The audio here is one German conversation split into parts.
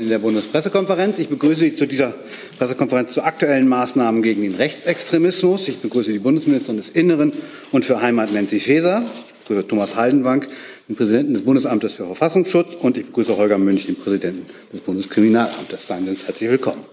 in der Bundespressekonferenz. Ich begrüße Sie zu dieser Pressekonferenz zu aktuellen Maßnahmen gegen den Rechtsextremismus. Ich begrüße die Bundesministerin des Inneren und für Heimat Nancy Faeser, ich begrüße Thomas Haldenwang, den Präsidenten des Bundesamtes für Verfassungsschutz und ich begrüße Holger Münch, den Präsidenten des Bundeskriminalamtes. Seien Sie uns herzlich willkommen.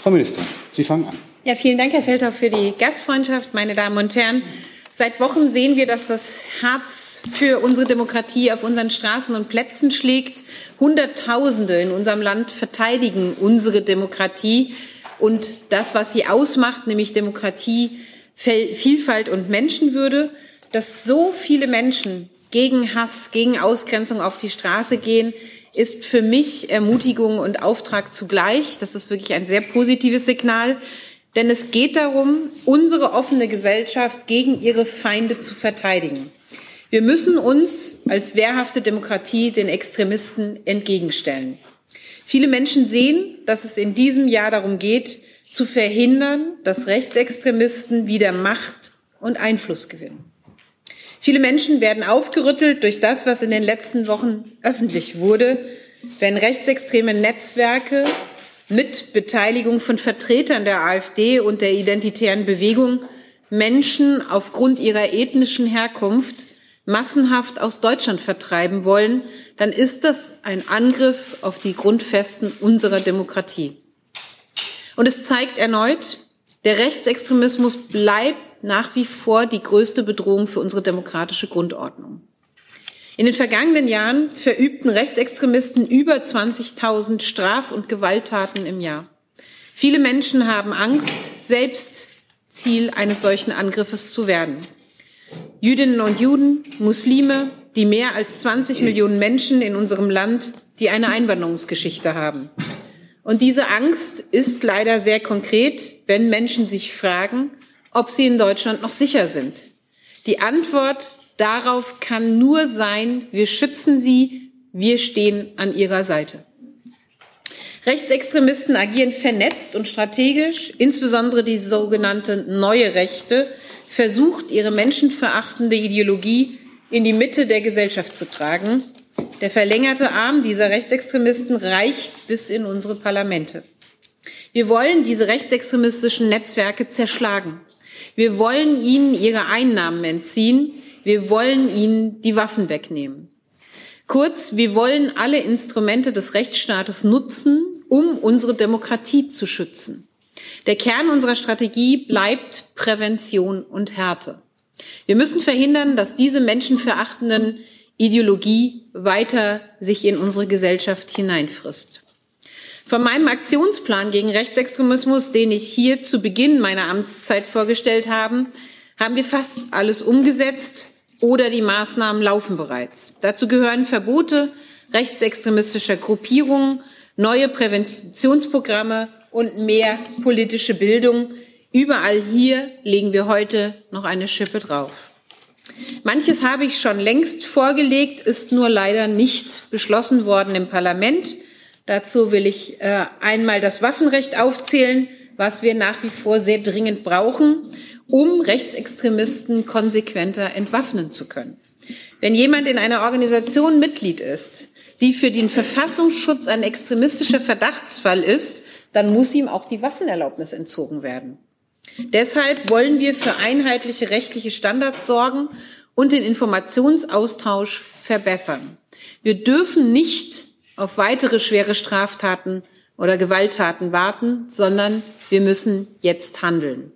Frau Ministerin, Sie fangen an. Ja, vielen Dank, Herr Feldhoff, für die Gastfreundschaft, meine Damen und Herren. Seit Wochen sehen wir, dass das Herz für unsere Demokratie auf unseren Straßen und Plätzen schlägt. Hunderttausende in unserem Land verteidigen unsere Demokratie und das, was sie ausmacht, nämlich Demokratie, Vielfalt und Menschenwürde. Dass so viele Menschen gegen Hass, gegen Ausgrenzung auf die Straße gehen, ist für mich Ermutigung und Auftrag zugleich. Das ist wirklich ein sehr positives Signal. Denn es geht darum, unsere offene Gesellschaft gegen ihre Feinde zu verteidigen. Wir müssen uns als wehrhafte Demokratie den Extremisten entgegenstellen. Viele Menschen sehen, dass es in diesem Jahr darum geht, zu verhindern, dass Rechtsextremisten wieder Macht und Einfluss gewinnen. Viele Menschen werden aufgerüttelt durch das, was in den letzten Wochen öffentlich wurde, wenn rechtsextreme Netzwerke mit Beteiligung von Vertretern der AfD und der identitären Bewegung Menschen aufgrund ihrer ethnischen Herkunft massenhaft aus Deutschland vertreiben wollen, dann ist das ein Angriff auf die Grundfesten unserer Demokratie. Und es zeigt erneut, der Rechtsextremismus bleibt nach wie vor die größte Bedrohung für unsere demokratische Grundordnung. In den vergangenen Jahren verübten Rechtsextremisten über 20.000 Straf- und Gewalttaten im Jahr. Viele Menschen haben Angst, selbst Ziel eines solchen Angriffes zu werden. Jüdinnen und Juden, Muslime, die mehr als 20 Millionen Menschen in unserem Land, die eine Einwanderungsgeschichte haben. Und diese Angst ist leider sehr konkret, wenn Menschen sich fragen, ob sie in Deutschland noch sicher sind. Die Antwort darauf kann nur sein, wir schützen sie, wir stehen an ihrer Seite. Rechtsextremisten agieren vernetzt und strategisch, insbesondere die sogenannte neue Rechte versucht, ihre menschenverachtende Ideologie in die Mitte der Gesellschaft zu tragen. Der verlängerte Arm dieser Rechtsextremisten reicht bis in unsere Parlamente. Wir wollen diese rechtsextremistischen Netzwerke zerschlagen. Wir wollen ihnen ihre Einnahmen entziehen. Wir wollen ihnen die Waffen wegnehmen. Kurz, wir wollen alle Instrumente des Rechtsstaates nutzen, um unsere Demokratie zu schützen. Der Kern unserer Strategie bleibt Prävention und Härte. Wir müssen verhindern, dass diese menschenverachtenden Ideologie weiter sich in unsere Gesellschaft hineinfrisst. Von meinem Aktionsplan gegen Rechtsextremismus, den ich hier zu Beginn meiner Amtszeit vorgestellt habe, haben wir fast alles umgesetzt oder die Maßnahmen laufen bereits. Dazu gehören Verbote rechtsextremistischer Gruppierungen, neue Präventionsprogramme und mehr politische Bildung. Überall hier legen wir heute noch eine Schippe drauf. Manches habe ich schon längst vorgelegt, ist nur leider nicht beschlossen worden im Parlament. Dazu will ich äh, einmal das Waffenrecht aufzählen, was wir nach wie vor sehr dringend brauchen um Rechtsextremisten konsequenter entwaffnen zu können. Wenn jemand in einer Organisation Mitglied ist, die für den Verfassungsschutz ein extremistischer Verdachtsfall ist, dann muss ihm auch die Waffenerlaubnis entzogen werden. Deshalb wollen wir für einheitliche rechtliche Standards sorgen und den Informationsaustausch verbessern. Wir dürfen nicht auf weitere schwere Straftaten oder Gewalttaten warten, sondern wir müssen jetzt handeln.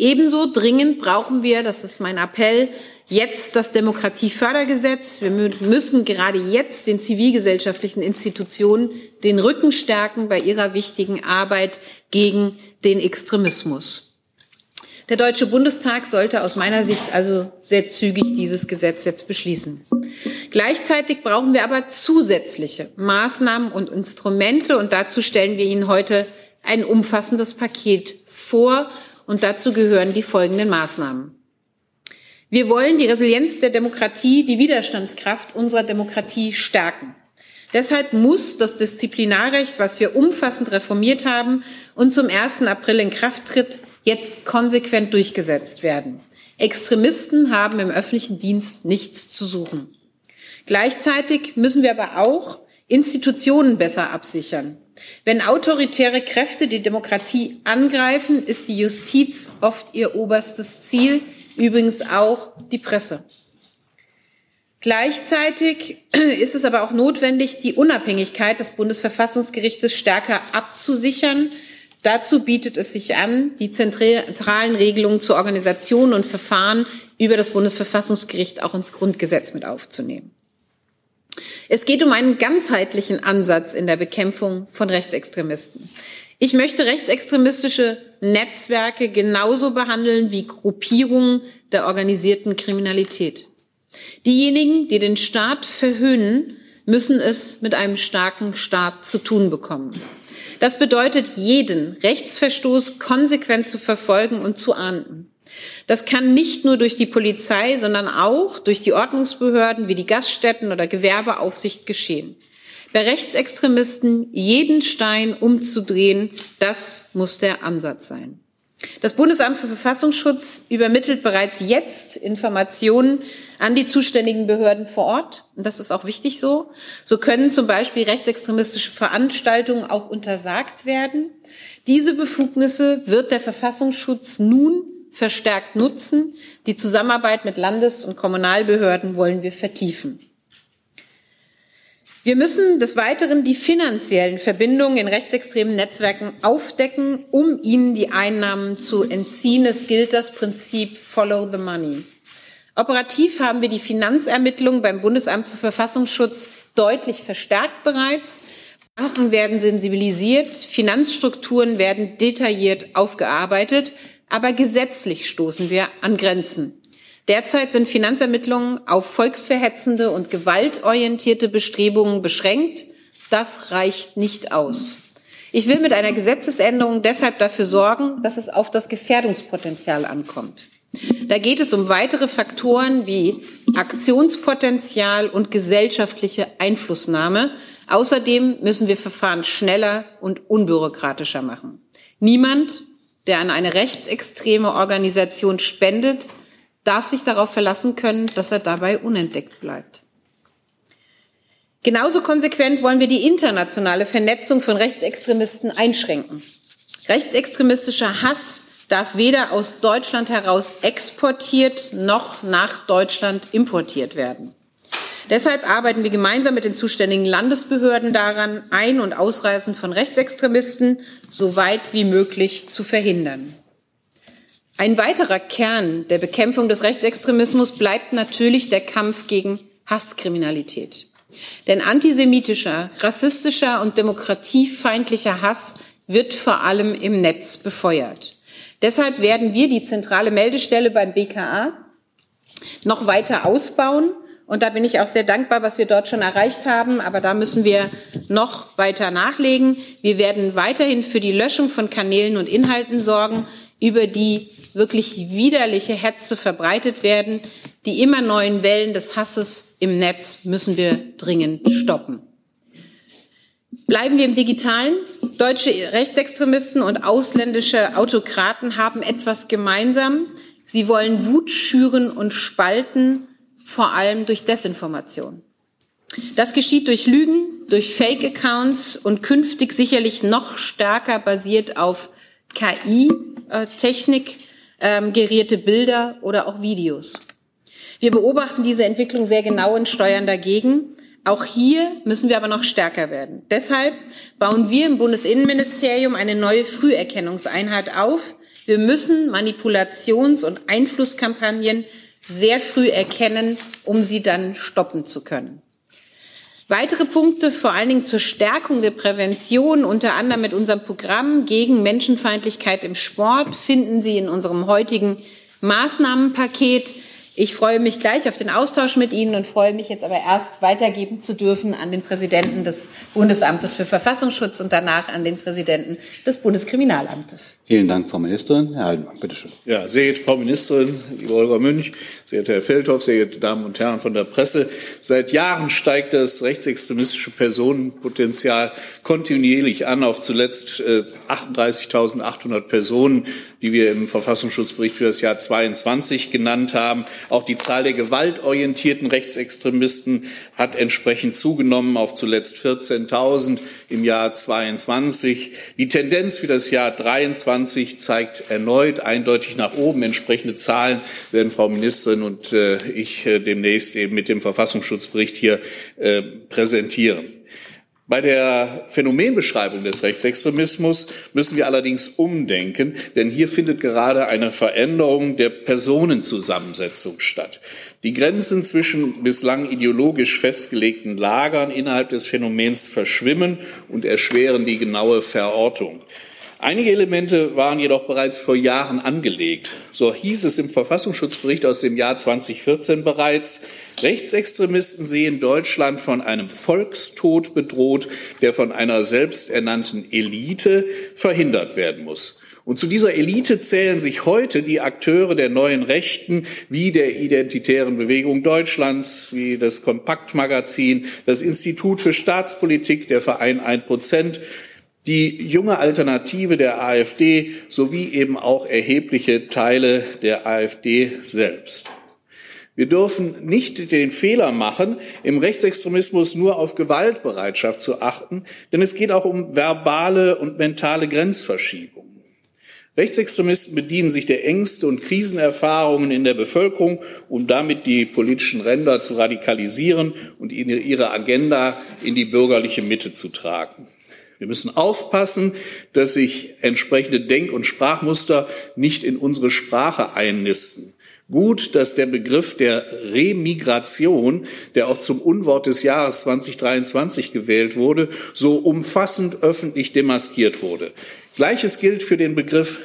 Ebenso dringend brauchen wir, das ist mein Appell, jetzt das Demokratiefördergesetz. Wir müssen gerade jetzt den zivilgesellschaftlichen Institutionen den Rücken stärken bei ihrer wichtigen Arbeit gegen den Extremismus. Der Deutsche Bundestag sollte aus meiner Sicht also sehr zügig dieses Gesetz jetzt beschließen. Gleichzeitig brauchen wir aber zusätzliche Maßnahmen und Instrumente und dazu stellen wir Ihnen heute ein umfassendes Paket vor, und dazu gehören die folgenden Maßnahmen. Wir wollen die Resilienz der Demokratie, die Widerstandskraft unserer Demokratie stärken. Deshalb muss das Disziplinarrecht, was wir umfassend reformiert haben und zum 1. April in Kraft tritt, jetzt konsequent durchgesetzt werden. Extremisten haben im öffentlichen Dienst nichts zu suchen. Gleichzeitig müssen wir aber auch Institutionen besser absichern. Wenn autoritäre Kräfte die Demokratie angreifen, ist die Justiz oft ihr oberstes Ziel, übrigens auch die Presse. Gleichzeitig ist es aber auch notwendig, die Unabhängigkeit des Bundesverfassungsgerichtes stärker abzusichern. Dazu bietet es sich an, die zentralen Regelungen zur Organisation und Verfahren über das Bundesverfassungsgericht auch ins Grundgesetz mit aufzunehmen. Es geht um einen ganzheitlichen Ansatz in der Bekämpfung von Rechtsextremisten. Ich möchte rechtsextremistische Netzwerke genauso behandeln wie Gruppierungen der organisierten Kriminalität. Diejenigen, die den Staat verhöhnen, müssen es mit einem starken Staat zu tun bekommen. Das bedeutet, jeden Rechtsverstoß konsequent zu verfolgen und zu ahnden. Das kann nicht nur durch die Polizei, sondern auch durch die Ordnungsbehörden wie die Gaststätten oder Gewerbeaufsicht geschehen. Bei Rechtsextremisten jeden Stein umzudrehen, das muss der Ansatz sein. Das Bundesamt für Verfassungsschutz übermittelt bereits jetzt Informationen an die zuständigen Behörden vor Ort. Und das ist auch wichtig so. So können zum Beispiel rechtsextremistische Veranstaltungen auch untersagt werden. Diese Befugnisse wird der Verfassungsschutz nun verstärkt nutzen. Die Zusammenarbeit mit Landes- und Kommunalbehörden wollen wir vertiefen. Wir müssen des Weiteren die finanziellen Verbindungen in rechtsextremen Netzwerken aufdecken, um ihnen die Einnahmen zu entziehen. Es gilt das Prinzip Follow the Money. Operativ haben wir die Finanzermittlungen beim Bundesamt für Verfassungsschutz deutlich verstärkt bereits. Banken werden sensibilisiert, Finanzstrukturen werden detailliert aufgearbeitet, aber gesetzlich stoßen wir an Grenzen. Derzeit sind Finanzermittlungen auf volksverhetzende und gewaltorientierte Bestrebungen beschränkt. Das reicht nicht aus. Ich will mit einer Gesetzesänderung deshalb dafür sorgen, dass es auf das Gefährdungspotenzial ankommt. Da geht es um weitere Faktoren wie Aktionspotenzial und gesellschaftliche Einflussnahme. Außerdem müssen wir Verfahren schneller und unbürokratischer machen. Niemand, der an eine rechtsextreme Organisation spendet, darf sich darauf verlassen können, dass er dabei unentdeckt bleibt. Genauso konsequent wollen wir die internationale Vernetzung von Rechtsextremisten einschränken. Rechtsextremistischer Hass darf weder aus Deutschland heraus exportiert noch nach Deutschland importiert werden. Deshalb arbeiten wir gemeinsam mit den zuständigen Landesbehörden daran, Ein- und Ausreisen von Rechtsextremisten so weit wie möglich zu verhindern. Ein weiterer Kern der Bekämpfung des Rechtsextremismus bleibt natürlich der Kampf gegen Hasskriminalität. Denn antisemitischer, rassistischer und demokratiefeindlicher Hass wird vor allem im Netz befeuert. Deshalb werden wir die zentrale Meldestelle beim BKA noch weiter ausbauen. Und da bin ich auch sehr dankbar, was wir dort schon erreicht haben. Aber da müssen wir noch weiter nachlegen. Wir werden weiterhin für die Löschung von Kanälen und Inhalten sorgen, über die wirklich widerliche Hetze verbreitet werden. Die immer neuen Wellen des Hasses im Netz müssen wir dringend stoppen. Bleiben wir im Digitalen. Deutsche Rechtsextremisten und ausländische Autokraten haben etwas gemeinsam. Sie wollen Wut schüren und spalten, vor allem durch Desinformation. Das geschieht durch Lügen, durch Fake-Accounts und künftig sicherlich noch stärker basiert auf KI-Technik ähm, gerierte Bilder oder auch Videos. Wir beobachten diese Entwicklung sehr genau und steuern dagegen. Auch hier müssen wir aber noch stärker werden. Deshalb bauen wir im Bundesinnenministerium eine neue Früherkennungseinheit auf. Wir müssen Manipulations- und Einflusskampagnen sehr früh erkennen, um sie dann stoppen zu können. Weitere Punkte, vor allen Dingen zur Stärkung der Prävention, unter anderem mit unserem Programm gegen Menschenfeindlichkeit im Sport, finden Sie in unserem heutigen Maßnahmenpaket. Ich freue mich gleich auf den Austausch mit Ihnen und freue mich jetzt aber erst weitergeben zu dürfen an den Präsidenten des Bundesamtes für Verfassungsschutz und danach an den Präsidenten des Bundeskriminalamtes. Vielen Dank, Frau Ministerin. Herr Haldenbank, bitte schön. Ja, sehr geehrte Frau Ministerin, liebe Olga Münch, sehr geehrter Herr Feldhoff, sehr geehrte Damen und Herren von der Presse. Seit Jahren steigt das rechtsextremistische Personenpotenzial kontinuierlich an auf zuletzt 38.800 äh, Personen, die wir im Verfassungsschutzbericht für das Jahr 22 genannt haben. Auch die Zahl der gewaltorientierten Rechtsextremisten hat entsprechend zugenommen auf zuletzt 14.000 im Jahr 22. Die Tendenz für das Jahr 23 zeigt erneut eindeutig nach oben. Entsprechende Zahlen werden Frau Ministerin und äh, ich äh, demnächst eben mit dem Verfassungsschutzbericht hier äh, präsentieren. Bei der Phänomenbeschreibung des Rechtsextremismus müssen wir allerdings umdenken, denn hier findet gerade eine Veränderung der Personenzusammensetzung statt. Die Grenzen zwischen bislang ideologisch festgelegten Lagern innerhalb des Phänomens verschwimmen und erschweren die genaue Verortung. Einige Elemente waren jedoch bereits vor Jahren angelegt. So hieß es im Verfassungsschutzbericht aus dem Jahr 2014 bereits, Rechtsextremisten sehen Deutschland von einem Volkstod bedroht, der von einer selbsternannten Elite verhindert werden muss. Und zu dieser Elite zählen sich heute die Akteure der neuen Rechten wie der Identitären Bewegung Deutschlands, wie das Kompaktmagazin, das Institut für Staatspolitik, der Verein 1 Prozent, die junge Alternative der AfD sowie eben auch erhebliche Teile der AfD selbst. Wir dürfen nicht den Fehler machen, im Rechtsextremismus nur auf Gewaltbereitschaft zu achten, denn es geht auch um verbale und mentale Grenzverschiebungen. Rechtsextremisten bedienen sich der Ängste und Krisenerfahrungen in der Bevölkerung, um damit die politischen Ränder zu radikalisieren und ihre Agenda in die bürgerliche Mitte zu tragen. Wir müssen aufpassen, dass sich entsprechende Denk- und Sprachmuster nicht in unsere Sprache einnisten. Gut, dass der Begriff der Remigration, der auch zum Unwort des Jahres 2023 gewählt wurde, so umfassend öffentlich demaskiert wurde. Gleiches gilt für den Begriff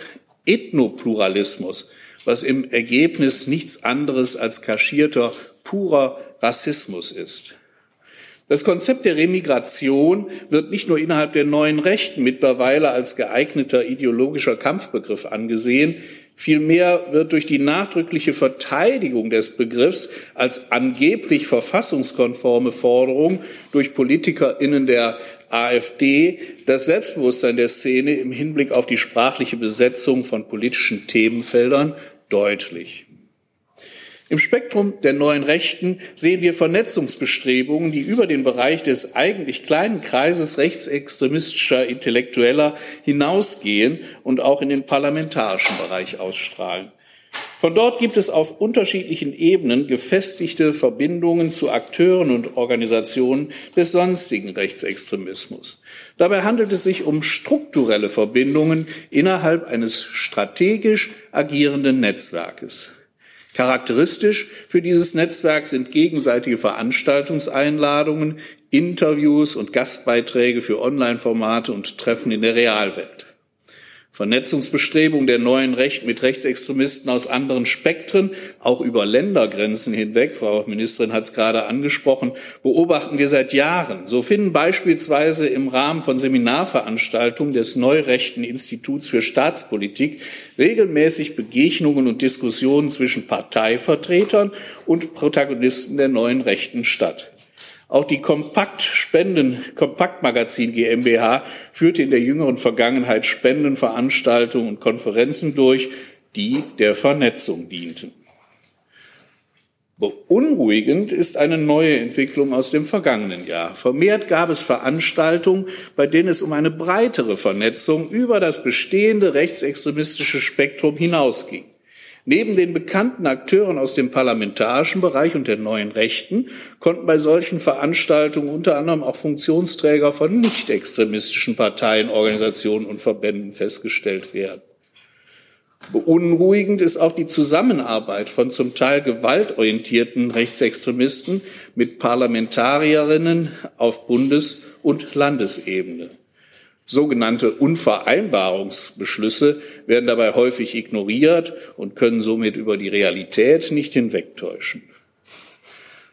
Ethnopluralismus, was im Ergebnis nichts anderes als kaschierter, purer Rassismus ist. Das Konzept der Remigration wird nicht nur innerhalb der neuen Rechten mittlerweile als geeigneter ideologischer Kampfbegriff angesehen, Vielmehr wird durch die nachdrückliche Verteidigung des Begriffs als angeblich verfassungskonforme Forderung durch PolitikerInnen der AfD das Selbstbewusstsein der Szene im Hinblick auf die sprachliche Besetzung von politischen Themenfeldern deutlich. Im Spektrum der neuen Rechten sehen wir Vernetzungsbestrebungen, die über den Bereich des eigentlich kleinen Kreises rechtsextremistischer Intellektueller hinausgehen und auch in den parlamentarischen Bereich ausstrahlen. Von dort gibt es auf unterschiedlichen Ebenen gefestigte Verbindungen zu Akteuren und Organisationen des sonstigen Rechtsextremismus. Dabei handelt es sich um strukturelle Verbindungen innerhalb eines strategisch agierenden Netzwerkes. Charakteristisch für dieses Netzwerk sind gegenseitige Veranstaltungseinladungen, Interviews und Gastbeiträge für Online-Formate und Treffen in der Realwelt. Vernetzungsbestrebungen der neuen Recht mit Rechtsextremisten aus anderen Spektren, auch über Ländergrenzen hinweg, Frau Ministerin hat es gerade angesprochen, beobachten wir seit Jahren. So finden beispielsweise im Rahmen von Seminarveranstaltungen des Neurechten Instituts für Staatspolitik regelmäßig Begegnungen und Diskussionen zwischen Parteivertretern und Protagonisten der neuen Rechten statt. Auch die Kompaktspenden, Kompaktmagazin GmbH führte in der jüngeren Vergangenheit Spendenveranstaltungen und Konferenzen durch, die der Vernetzung dienten. Beunruhigend ist eine neue Entwicklung aus dem vergangenen Jahr. Vermehrt gab es Veranstaltungen, bei denen es um eine breitere Vernetzung über das bestehende rechtsextremistische Spektrum hinausging. Neben den bekannten Akteuren aus dem parlamentarischen Bereich und der neuen Rechten konnten bei solchen Veranstaltungen unter anderem auch Funktionsträger von nicht extremistischen Parteien, Organisationen und Verbänden festgestellt werden. Beunruhigend ist auch die Zusammenarbeit von zum Teil gewaltorientierten Rechtsextremisten mit Parlamentarierinnen auf Bundes- und Landesebene. Sogenannte Unvereinbarungsbeschlüsse werden dabei häufig ignoriert und können somit über die Realität nicht hinwegtäuschen.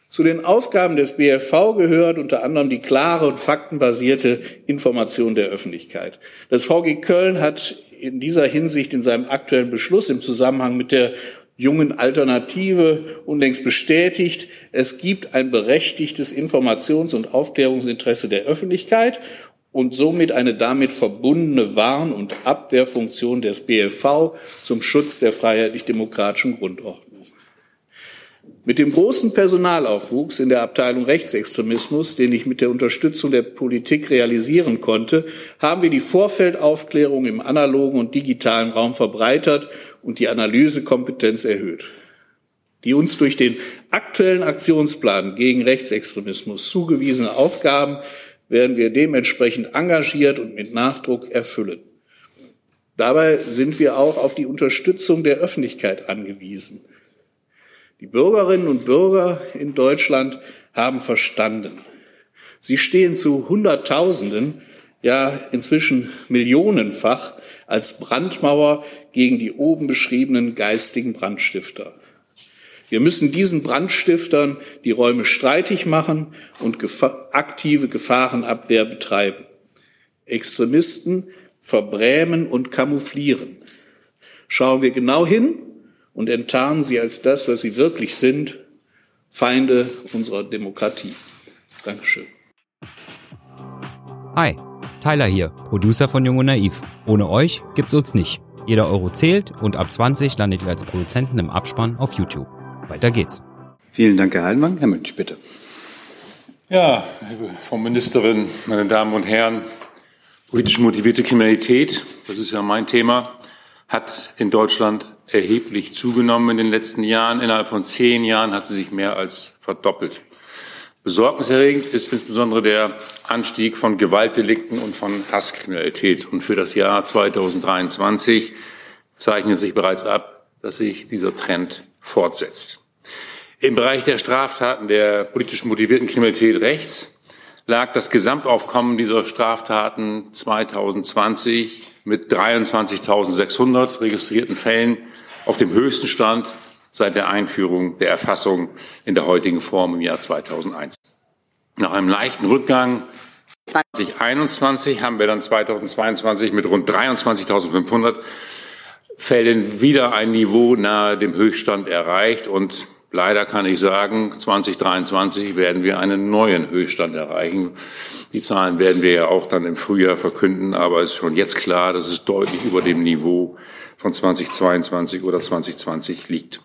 Zu den Aufgaben des BFV gehört unter anderem die klare und faktenbasierte Information der Öffentlichkeit. Das VG Köln hat in dieser Hinsicht in seinem aktuellen Beschluss im Zusammenhang mit der jungen Alternative unlängst bestätigt, es gibt ein berechtigtes Informations- und Aufklärungsinteresse der Öffentlichkeit und somit eine damit verbundene Warn- und Abwehrfunktion des BFV zum Schutz der freiheitlich-demokratischen Grundordnung. Mit dem großen Personalaufwuchs in der Abteilung Rechtsextremismus, den ich mit der Unterstützung der Politik realisieren konnte, haben wir die Vorfeldaufklärung im analogen und digitalen Raum verbreitert und die Analysekompetenz erhöht. Die uns durch den aktuellen Aktionsplan gegen Rechtsextremismus zugewiesene Aufgaben werden wir dementsprechend engagiert und mit Nachdruck erfüllen. Dabei sind wir auch auf die Unterstützung der Öffentlichkeit angewiesen. Die Bürgerinnen und Bürger in Deutschland haben verstanden. Sie stehen zu Hunderttausenden, ja inzwischen millionenfach als Brandmauer gegen die oben beschriebenen geistigen Brandstifter. Wir müssen diesen Brandstiftern die Räume streitig machen und gefa aktive Gefahrenabwehr betreiben. Extremisten verbrämen und kamouflieren. Schauen wir genau hin, und enttarnen sie als das, was sie wirklich sind, Feinde unserer Demokratie. Dankeschön. Hi, Tyler hier, Producer von Jung und Naiv. Ohne euch gibt's uns nicht. Jeder Euro zählt und ab 20 landet ihr als Produzenten im Abspann auf YouTube. Weiter geht's. Vielen Dank, Herr Heidelmann. Herr Münch, bitte. Ja, Frau Ministerin, meine Damen und Herren, politisch motivierte Kriminalität, das ist ja mein Thema, hat in Deutschland erheblich zugenommen in den letzten Jahren. Innerhalb von zehn Jahren hat sie sich mehr als verdoppelt. Besorgniserregend ist insbesondere der Anstieg von Gewaltdelikten und von Hasskriminalität. Und für das Jahr 2023 zeichnet sich bereits ab, dass sich dieser Trend fortsetzt. Im Bereich der Straftaten der politisch motivierten Kriminalität rechts lag das Gesamtaufkommen dieser Straftaten 2020 mit 23.600 registrierten Fällen auf dem höchsten Stand seit der Einführung der Erfassung in der heutigen Form im Jahr 2001. Nach einem leichten Rückgang 2021 haben wir dann 2022 mit rund 23.500 Fällen wieder ein Niveau nahe dem Höchststand erreicht und Leider kann ich sagen, 2023 werden wir einen neuen Höchststand erreichen. Die Zahlen werden wir ja auch dann im Frühjahr verkünden, aber es ist schon jetzt klar, dass es deutlich über dem Niveau von 2022 oder 2020 liegt.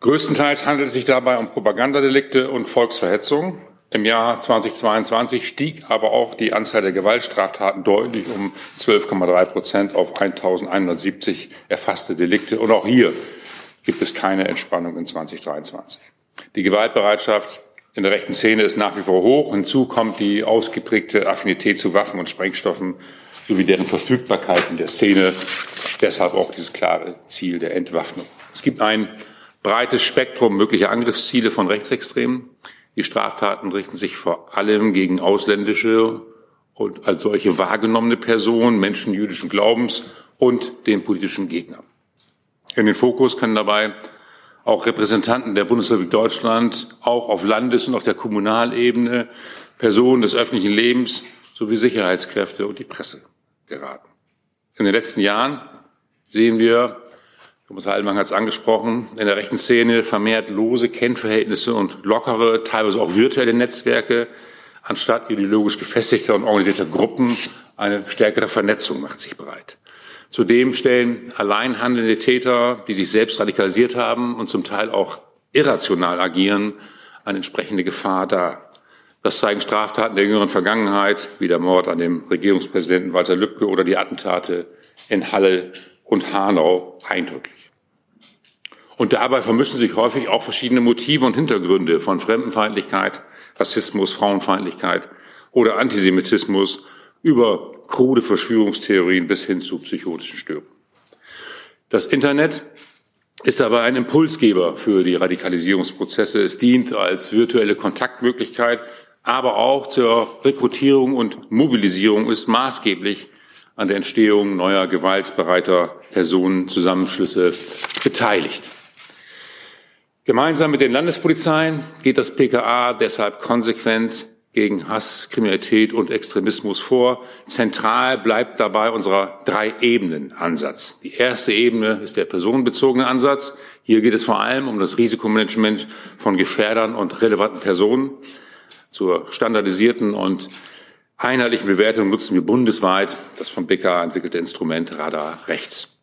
Größtenteils handelt es sich dabei um Propagandadelikte und Volksverhetzung. Im Jahr 2022 stieg aber auch die Anzahl der Gewaltstraftaten deutlich um 12,3 Prozent auf 1170 erfasste Delikte. Und auch hier gibt es keine Entspannung in 2023. Die Gewaltbereitschaft in der rechten Szene ist nach wie vor hoch. Hinzu kommt die ausgeprägte Affinität zu Waffen und Sprengstoffen sowie deren Verfügbarkeit in der Szene. Deshalb auch dieses klare Ziel der Entwaffnung. Es gibt ein breites Spektrum möglicher Angriffsziele von Rechtsextremen. Die Straftaten richten sich vor allem gegen ausländische und als solche wahrgenommene Personen, Menschen jüdischen Glaubens und den politischen Gegnern. In den Fokus können dabei auch Repräsentanten der Bundesrepublik Deutschland, auch auf Landes- und auf der Kommunalebene, Personen des öffentlichen Lebens sowie Sicherheitskräfte und die Presse geraten. In den letzten Jahren sehen wir, Thomas Heilmann hat es angesprochen, in der rechten Szene vermehrt lose Kennverhältnisse und lockere, teilweise auch virtuelle Netzwerke, anstatt ideologisch gefestigter und organisierter Gruppen. Eine stärkere Vernetzung macht sich breit. Zudem stellen allein handelnde Täter, die sich selbst radikalisiert haben und zum Teil auch irrational agieren, eine entsprechende Gefahr dar. Das zeigen Straftaten der jüngeren Vergangenheit, wie der Mord an dem Regierungspräsidenten Walter Lübcke oder die Attentate in Halle und Hanau eindrücklich. Und dabei vermischen sich häufig auch verschiedene Motive und Hintergründe von Fremdenfeindlichkeit, Rassismus, Frauenfeindlichkeit oder Antisemitismus über krude Verschwörungstheorien bis hin zu psychotischen Störungen. Das Internet ist aber ein Impulsgeber für die Radikalisierungsprozesse. Es dient als virtuelle Kontaktmöglichkeit, aber auch zur Rekrutierung und Mobilisierung ist maßgeblich an der Entstehung neuer gewaltbereiter Personenzusammenschlüsse beteiligt. Gemeinsam mit den Landespolizeien geht das PKA deshalb konsequent gegen Hass, Kriminalität und Extremismus vor. Zentral bleibt dabei unser Drei-Ebenen-Ansatz. Die erste Ebene ist der personenbezogene Ansatz. Hier geht es vor allem um das Risikomanagement von Gefährdern und relevanten Personen. Zur standardisierten und einheitlichen Bewertung nutzen wir bundesweit das vom BK entwickelte Instrument Radar Rechts.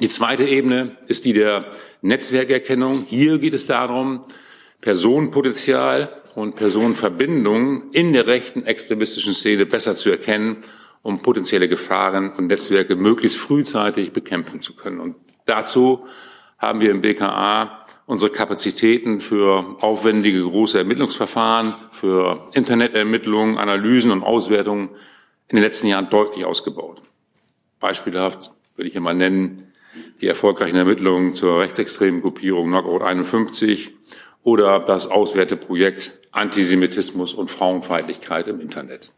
Die zweite Ebene ist die der Netzwerkerkennung. Hier geht es darum, Personenpotenzial und Personenverbindungen in der rechten extremistischen Szene besser zu erkennen, um potenzielle Gefahren und Netzwerke möglichst frühzeitig bekämpfen zu können. Und dazu haben wir im BKA unsere Kapazitäten für aufwendige große Ermittlungsverfahren, für Internetermittlungen, Analysen und Auswertungen in den letzten Jahren deutlich ausgebaut. Beispielhaft würde ich hier mal nennen die erfolgreichen Ermittlungen zur rechtsextremen Gruppierung Knockout 51 oder das Auswerteprojekt Antisemitismus und Frauenfeindlichkeit im Internet.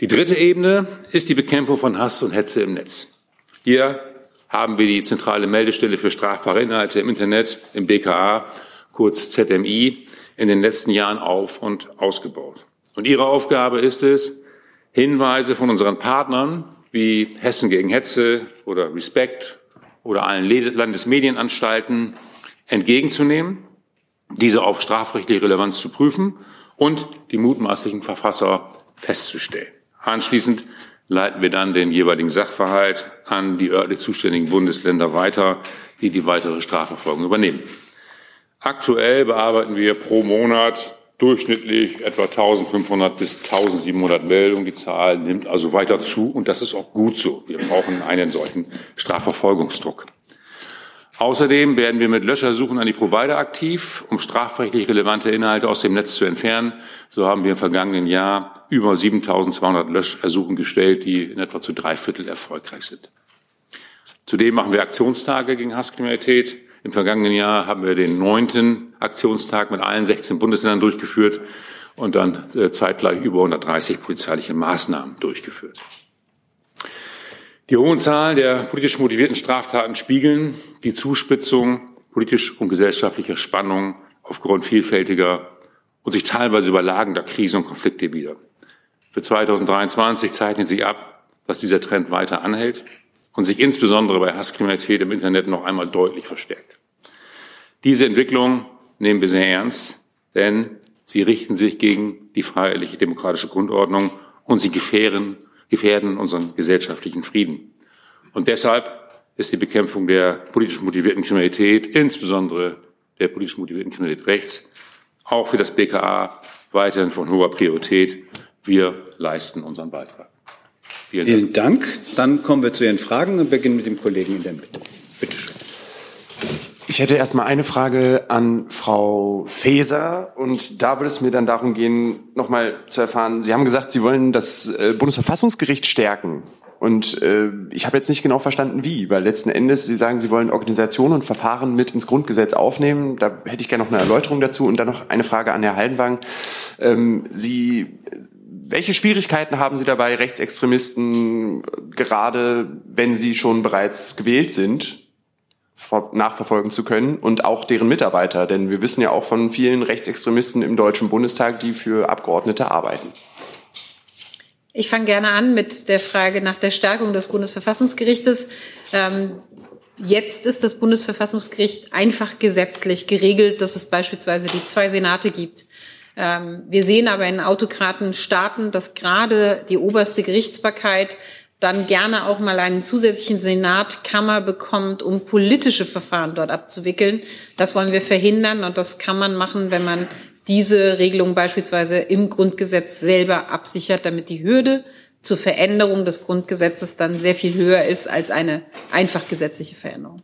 Die dritte Ebene ist die Bekämpfung von Hass und Hetze im Netz. Hier haben wir die zentrale Meldestelle für strafbare Inhalte im Internet, im BKA, kurz ZMI, in den letzten Jahren auf und ausgebaut. Und ihre Aufgabe ist es, Hinweise von unseren Partnern wie Hessen gegen Hetze oder Respect oder allen Landesmedienanstalten entgegenzunehmen diese auf strafrechtliche Relevanz zu prüfen und die mutmaßlichen Verfasser festzustellen. Anschließend leiten wir dann den jeweiligen Sachverhalt an die örtlich zuständigen Bundesländer weiter, die die weitere Strafverfolgung übernehmen. Aktuell bearbeiten wir pro Monat durchschnittlich etwa 1500 bis 1700 Meldungen. Die Zahl nimmt also weiter zu und das ist auch gut so. Wir brauchen einen solchen Strafverfolgungsdruck. Außerdem werden wir mit Löschersuchen an die Provider aktiv, um strafrechtlich relevante Inhalte aus dem Netz zu entfernen. So haben wir im vergangenen Jahr über 7200 Löschersuchen gestellt, die in etwa zu drei Viertel erfolgreich sind. Zudem machen wir Aktionstage gegen Hasskriminalität. Im vergangenen Jahr haben wir den neunten Aktionstag mit allen 16 Bundesländern durchgeführt und dann äh, zeitgleich über 130 polizeiliche Maßnahmen durchgeführt. Die hohen Zahlen der politisch motivierten Straftaten spiegeln die Zuspitzung politisch und gesellschaftlicher Spannungen aufgrund vielfältiger und sich teilweise überlagender Krisen und Konflikte wider. Für 2023 zeichnet sich ab, dass dieser Trend weiter anhält und sich insbesondere bei Hasskriminalität im Internet noch einmal deutlich verstärkt. Diese Entwicklung nehmen wir sehr ernst, denn sie richten sich gegen die freiheitliche demokratische Grundordnung und sie gefährden gefährden unseren gesellschaftlichen Frieden. Und deshalb ist die Bekämpfung der politisch motivierten Kriminalität, insbesondere der politisch motivierten Kriminalität rechts, auch für das BKA weiterhin von hoher Priorität. Wir leisten unseren Beitrag. Vielen, Vielen Dank. Dank. Dann kommen wir zu Ihren Fragen und beginnen mit dem Kollegen in der Mitte. Bitte schön. Ich hätte erstmal eine Frage an Frau Faeser und da würde es mir dann darum gehen, nochmal zu erfahren, Sie haben gesagt, Sie wollen das äh, Bundesverfassungsgericht stärken. Und äh, ich habe jetzt nicht genau verstanden, wie, weil letzten Endes, Sie sagen, Sie wollen Organisationen und Verfahren mit ins Grundgesetz aufnehmen. Da hätte ich gerne noch eine Erläuterung dazu. Und dann noch eine Frage an Herrn Haldenwang. Ähm, Sie welche Schwierigkeiten haben Sie dabei, Rechtsextremisten, gerade wenn sie schon bereits gewählt sind, nachverfolgen zu können und auch deren Mitarbeiter. Denn wir wissen ja auch von vielen Rechtsextremisten im Deutschen Bundestag, die für Abgeordnete arbeiten. Ich fange gerne an mit der Frage nach der Stärkung des Bundesverfassungsgerichtes. Ähm, jetzt ist das Bundesverfassungsgericht einfach gesetzlich geregelt, dass es beispielsweise die zwei Senate gibt. Ähm, wir sehen aber in Autokratenstaaten, dass gerade die oberste Gerichtsbarkeit dann gerne auch mal einen zusätzlichen Senatkammer bekommt, um politische Verfahren dort abzuwickeln. Das wollen wir verhindern und das kann man machen, wenn man diese Regelung beispielsweise im Grundgesetz selber absichert, damit die Hürde zur Veränderung des Grundgesetzes dann sehr viel höher ist als eine einfach gesetzliche Veränderung.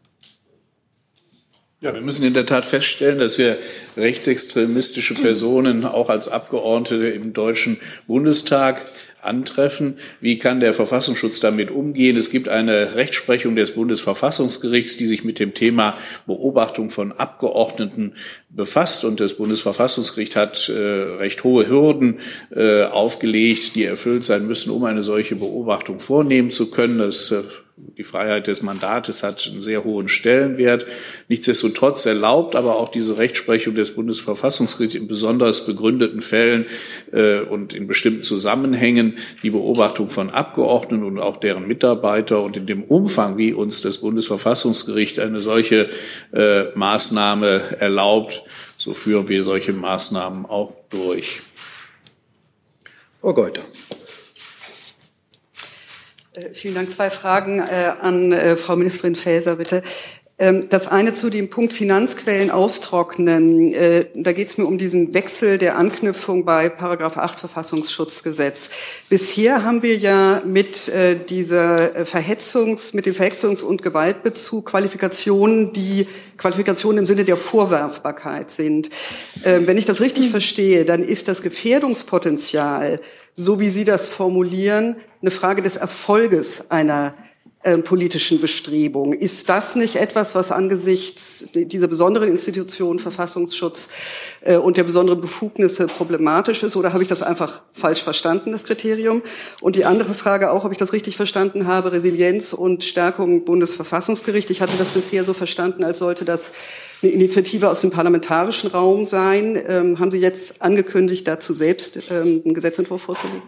Ja, wir müssen in der Tat feststellen, dass wir rechtsextremistische Personen auch als Abgeordnete im Deutschen Bundestag antreffen. Wie kann der Verfassungsschutz damit umgehen? Es gibt eine Rechtsprechung des Bundesverfassungsgerichts, die sich mit dem Thema Beobachtung von Abgeordneten befasst. Und das Bundesverfassungsgericht hat äh, recht hohe Hürden äh, aufgelegt, die erfüllt sein müssen, um eine solche Beobachtung vornehmen zu können. Das äh, Die Freiheit des Mandates hat einen sehr hohen Stellenwert. Nichtsdestotrotz erlaubt aber auch diese Rechtsprechung des Bundesverfassungsgerichts in besonders begründeten Fällen äh, und in bestimmten Zusammenhängen die Beobachtung von Abgeordneten und auch deren Mitarbeiter und in dem Umfang, wie uns das Bundesverfassungsgericht eine solche äh, Maßnahme erlaubt, so führen wir solche Maßnahmen auch durch. Frau Geuter. Äh, vielen Dank. Zwei Fragen äh, an äh, Frau Ministerin Faeser, bitte. Ähm, das eine zu dem Punkt Finanzquellen austrocknen. Äh, da geht es mir um diesen Wechsel der Anknüpfung bei Paragraph 8 Verfassungsschutzgesetz. Bisher haben wir ja mit äh, dieser Verhetzungs, mit dem Verhetzungs- und Gewaltbezug Qualifikationen, die Qualifikationen im Sinne der Vorwerfbarkeit sind. Ähm, wenn ich das richtig verstehe, dann ist das Gefährdungspotenzial, so wie Sie das formulieren, eine Frage des Erfolges einer äh, politischen Bestrebungen. Ist das nicht etwas, was angesichts dieser besonderen Institution Verfassungsschutz äh, und der besonderen Befugnisse problematisch ist? Oder habe ich das einfach falsch verstanden, das Kriterium? Und die andere Frage auch, ob ich das richtig verstanden habe, Resilienz und Stärkung Bundesverfassungsgericht. Ich hatte das bisher so verstanden, als sollte das eine Initiative aus dem parlamentarischen Raum sein. Ähm, haben Sie jetzt angekündigt, dazu selbst ähm, einen Gesetzentwurf vorzulegen?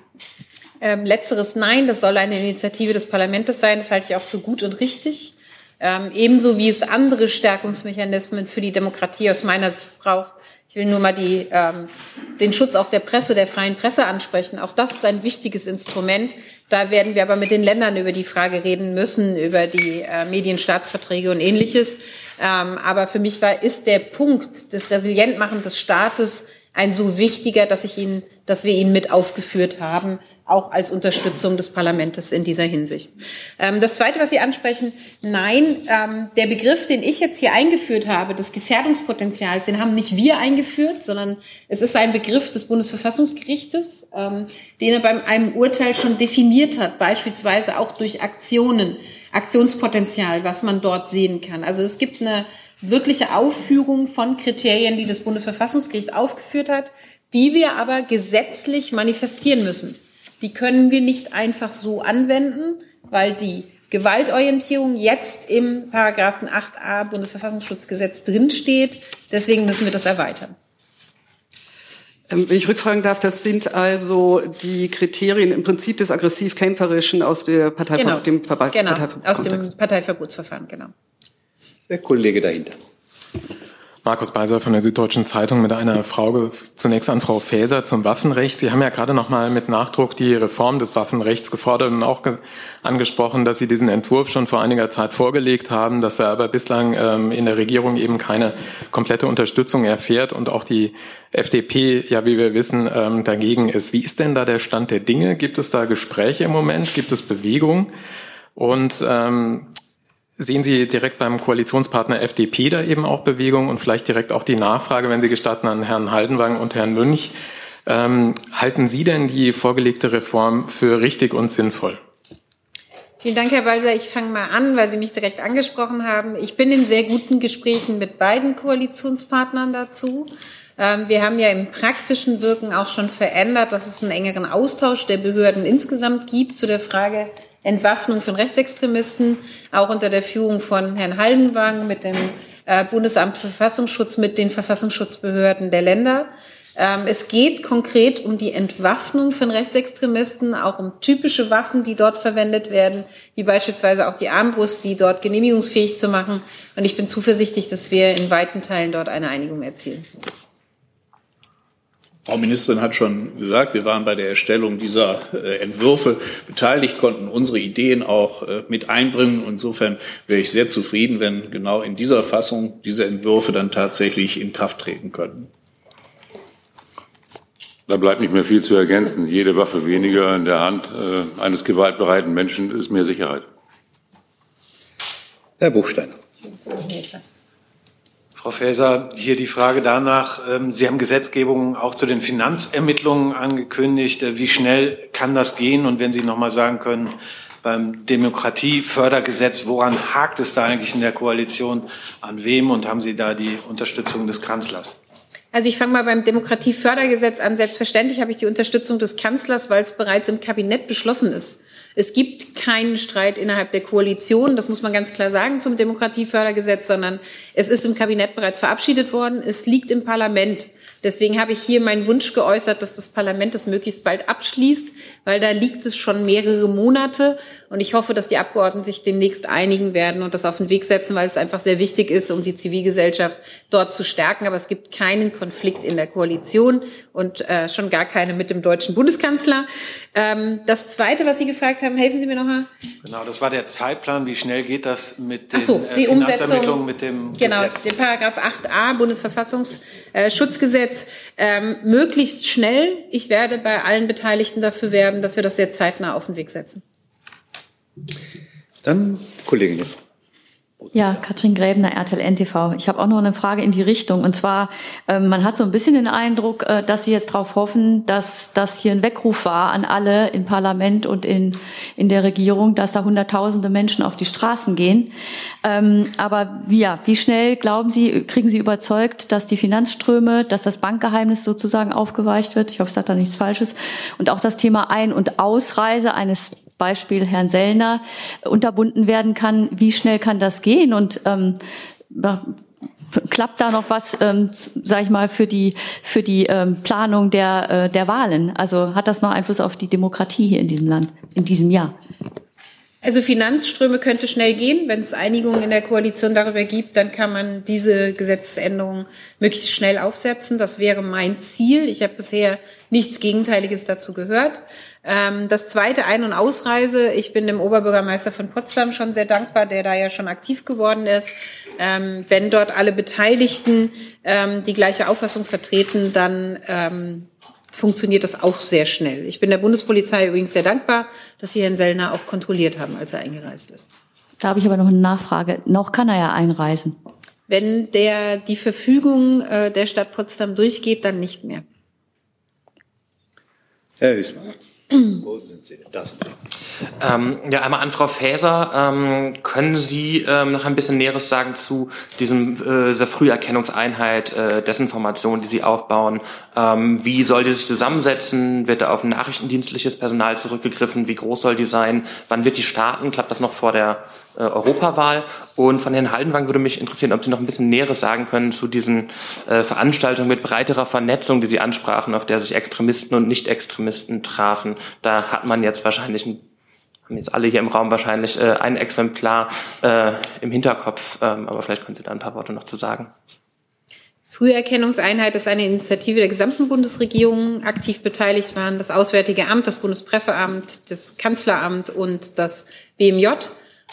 Ähm, letzteres Nein, das soll eine Initiative des Parlaments sein, das halte ich auch für gut und richtig. Ähm, ebenso wie es andere Stärkungsmechanismen für die Demokratie aus meiner Sicht braucht. Ich will nur mal die, ähm, den Schutz auch der Presse, der freien Presse ansprechen. Auch das ist ein wichtiges Instrument. Da werden wir aber mit den Ländern über die Frage reden müssen, über die äh, Medienstaatsverträge und ähnliches. Ähm, aber für mich war, ist der Punkt des Resilientmachen des Staates ein so wichtiger, dass ich ihn, dass wir ihn mit aufgeführt haben auch als Unterstützung des Parlaments in dieser Hinsicht. Ähm, das Zweite, was Sie ansprechen, nein, ähm, der Begriff, den ich jetzt hier eingeführt habe, des Gefährdungspotenzials, den haben nicht wir eingeführt, sondern es ist ein Begriff des Bundesverfassungsgerichtes, ähm, den er beim einem Urteil schon definiert hat, beispielsweise auch durch Aktionen, Aktionspotenzial, was man dort sehen kann. Also es gibt eine wirkliche Aufführung von Kriterien, die das Bundesverfassungsgericht aufgeführt hat, die wir aber gesetzlich manifestieren müssen die können wir nicht einfach so anwenden, weil die Gewaltorientierung jetzt im Paragraphen 8a Bundesverfassungsschutzgesetz drinsteht. Deswegen müssen wir das erweitern. Ähm, wenn ich rückfragen darf, das sind also die Kriterien im Prinzip des aggressiv-kämpferischen aus der Partei genau. dem Verba genau. aus dem Parteiverbotsverfahren, genau. Der Kollege dahinter. Markus Beiser von der Süddeutschen Zeitung mit einer Frage zunächst an Frau Faeser zum Waffenrecht. Sie haben ja gerade noch mal mit Nachdruck die Reform des Waffenrechts gefordert und auch angesprochen, dass Sie diesen Entwurf schon vor einiger Zeit vorgelegt haben, dass er aber bislang ähm, in der Regierung eben keine komplette Unterstützung erfährt und auch die FDP, ja, wie wir wissen, ähm, dagegen ist. Wie ist denn da der Stand der Dinge? Gibt es da Gespräche im Moment? Gibt es Bewegung? Und ähm, Sehen Sie direkt beim Koalitionspartner FDP da eben auch Bewegung und vielleicht direkt auch die Nachfrage, wenn Sie gestatten, an Herrn Haldenwang und Herrn Münch. Ähm, halten Sie denn die vorgelegte Reform für richtig und sinnvoll? Vielen Dank, Herr Balser. Ich fange mal an, weil Sie mich direkt angesprochen haben. Ich bin in sehr guten Gesprächen mit beiden Koalitionspartnern dazu. Ähm, wir haben ja im praktischen Wirken auch schon verändert, dass es einen engeren Austausch der Behörden insgesamt gibt zu der Frage, Entwaffnung von Rechtsextremisten, auch unter der Führung von Herrn Haldenwang mit dem äh, Bundesamt für Verfassungsschutz, mit den Verfassungsschutzbehörden der Länder. Ähm, es geht konkret um die Entwaffnung von Rechtsextremisten, auch um typische Waffen, die dort verwendet werden, wie beispielsweise auch die Armbrust, die dort genehmigungsfähig zu machen. Und ich bin zuversichtlich, dass wir in weiten Teilen dort eine Einigung erzielen. Frau Ministerin hat schon gesagt, wir waren bei der Erstellung dieser äh, Entwürfe beteiligt, konnten unsere Ideen auch äh, mit einbringen. Insofern wäre ich sehr zufrieden, wenn genau in dieser Fassung diese Entwürfe dann tatsächlich in Kraft treten könnten. Da bleibt nicht mehr viel zu ergänzen. Jede Waffe weniger in der Hand äh, eines gewaltbereiten Menschen ist mehr Sicherheit. Herr Buchstein. Frau Faeser, hier die Frage danach. Ähm, Sie haben Gesetzgebung auch zu den Finanzermittlungen angekündigt. Äh, wie schnell kann das gehen? Und wenn Sie noch mal sagen können, beim Demokratiefördergesetz, woran hakt es da eigentlich in der Koalition? An wem? Und haben Sie da die Unterstützung des Kanzlers? Also ich fange mal beim Demokratiefördergesetz an. Selbstverständlich habe ich die Unterstützung des Kanzlers, weil es bereits im Kabinett beschlossen ist. Es gibt keinen Streit innerhalb der Koalition, das muss man ganz klar sagen zum Demokratiefördergesetz, sondern es ist im Kabinett bereits verabschiedet worden. Es liegt im Parlament. Deswegen habe ich hier meinen Wunsch geäußert, dass das Parlament das möglichst bald abschließt, weil da liegt es schon mehrere Monate. Und ich hoffe, dass die Abgeordneten sich demnächst einigen werden und das auf den Weg setzen, weil es einfach sehr wichtig ist, um die Zivilgesellschaft dort zu stärken. Aber es gibt keinen Konflikt in der Koalition und äh, schon gar keine mit dem deutschen Bundeskanzler. Ähm, das Zweite, was Sie gefragt haben, helfen Sie mir nochmal. Genau, das war der Zeitplan. Wie schnell geht das mit den Ach so, die äh, Umsetzung, mit dem genau, Gesetz? den Paragraph 8a Bundesverfassungsschutzgesetz ähm, möglichst schnell. Ich werde bei allen Beteiligten dafür werben, dass wir das sehr zeitnah auf den Weg setzen. Dann Kollegin. Ja, Katrin Gräbner, RTL NTV. Ich habe auch noch eine Frage in die Richtung. Und zwar, ähm, man hat so ein bisschen den Eindruck, äh, dass Sie jetzt darauf hoffen, dass das hier ein Weckruf war an alle im Parlament und in, in der Regierung, dass da Hunderttausende Menschen auf die Straßen gehen. Ähm, aber wie, ja, wie schnell, glauben Sie, kriegen Sie überzeugt, dass die Finanzströme, dass das Bankgeheimnis sozusagen aufgeweicht wird? Ich hoffe, es hat da nichts Falsches. Und auch das Thema Ein- und Ausreise eines Beispiel Herrn Sellner unterbunden werden kann. Wie schnell kann das gehen? Und ähm, klappt da noch was, ähm, sage ich mal, für die für die ähm, Planung der äh, der Wahlen? Also hat das noch Einfluss auf die Demokratie hier in diesem Land in diesem Jahr? Also Finanzströme könnte schnell gehen. Wenn es Einigung in der Koalition darüber gibt, dann kann man diese Gesetzesänderung möglichst schnell aufsetzen. Das wäre mein Ziel. Ich habe bisher nichts Gegenteiliges dazu gehört. Ähm, das zweite Ein- und Ausreise. Ich bin dem Oberbürgermeister von Potsdam schon sehr dankbar, der da ja schon aktiv geworden ist. Ähm, wenn dort alle Beteiligten ähm, die gleiche Auffassung vertreten, dann funktioniert das auch sehr schnell. Ich bin der Bundespolizei übrigens sehr dankbar, dass sie Herrn Sellner auch kontrolliert haben, als er eingereist ist. Da habe ich aber noch eine Nachfrage. Noch kann er ja einreisen. Wenn der die Verfügung äh, der Stadt Potsdam durchgeht, dann nicht mehr. Herr Hüßmann. Wo sind Sie? Da sind Sie. Ähm, ja, einmal an Frau Faeser. Ähm, können Sie ähm, noch ein bisschen Näheres sagen zu diesem äh, dieser Früherkennungseinheit, äh, Desinformation, die Sie aufbauen? Ähm, wie soll die sich zusammensetzen? Wird da auf ein nachrichtendienstliches Personal zurückgegriffen? Wie groß soll die sein? Wann wird die starten? Klappt das noch vor der äh, Europawahl? Und von Herrn Haldenwang würde mich interessieren, ob Sie noch ein bisschen Näheres sagen können zu diesen äh, Veranstaltungen mit breiterer Vernetzung, die Sie ansprachen, auf der sich Extremisten und Nicht-Extremisten trafen. Da hat man jetzt wahrscheinlich ein haben jetzt alle hier im Raum wahrscheinlich äh, ein Exemplar äh, im Hinterkopf, ähm, aber vielleicht können Sie da ein paar Worte noch zu sagen. Früherkennungseinheit ist eine Initiative der gesamten Bundesregierung. Aktiv beteiligt waren das Auswärtige Amt, das Bundespresseamt, das Kanzleramt und das BMJ.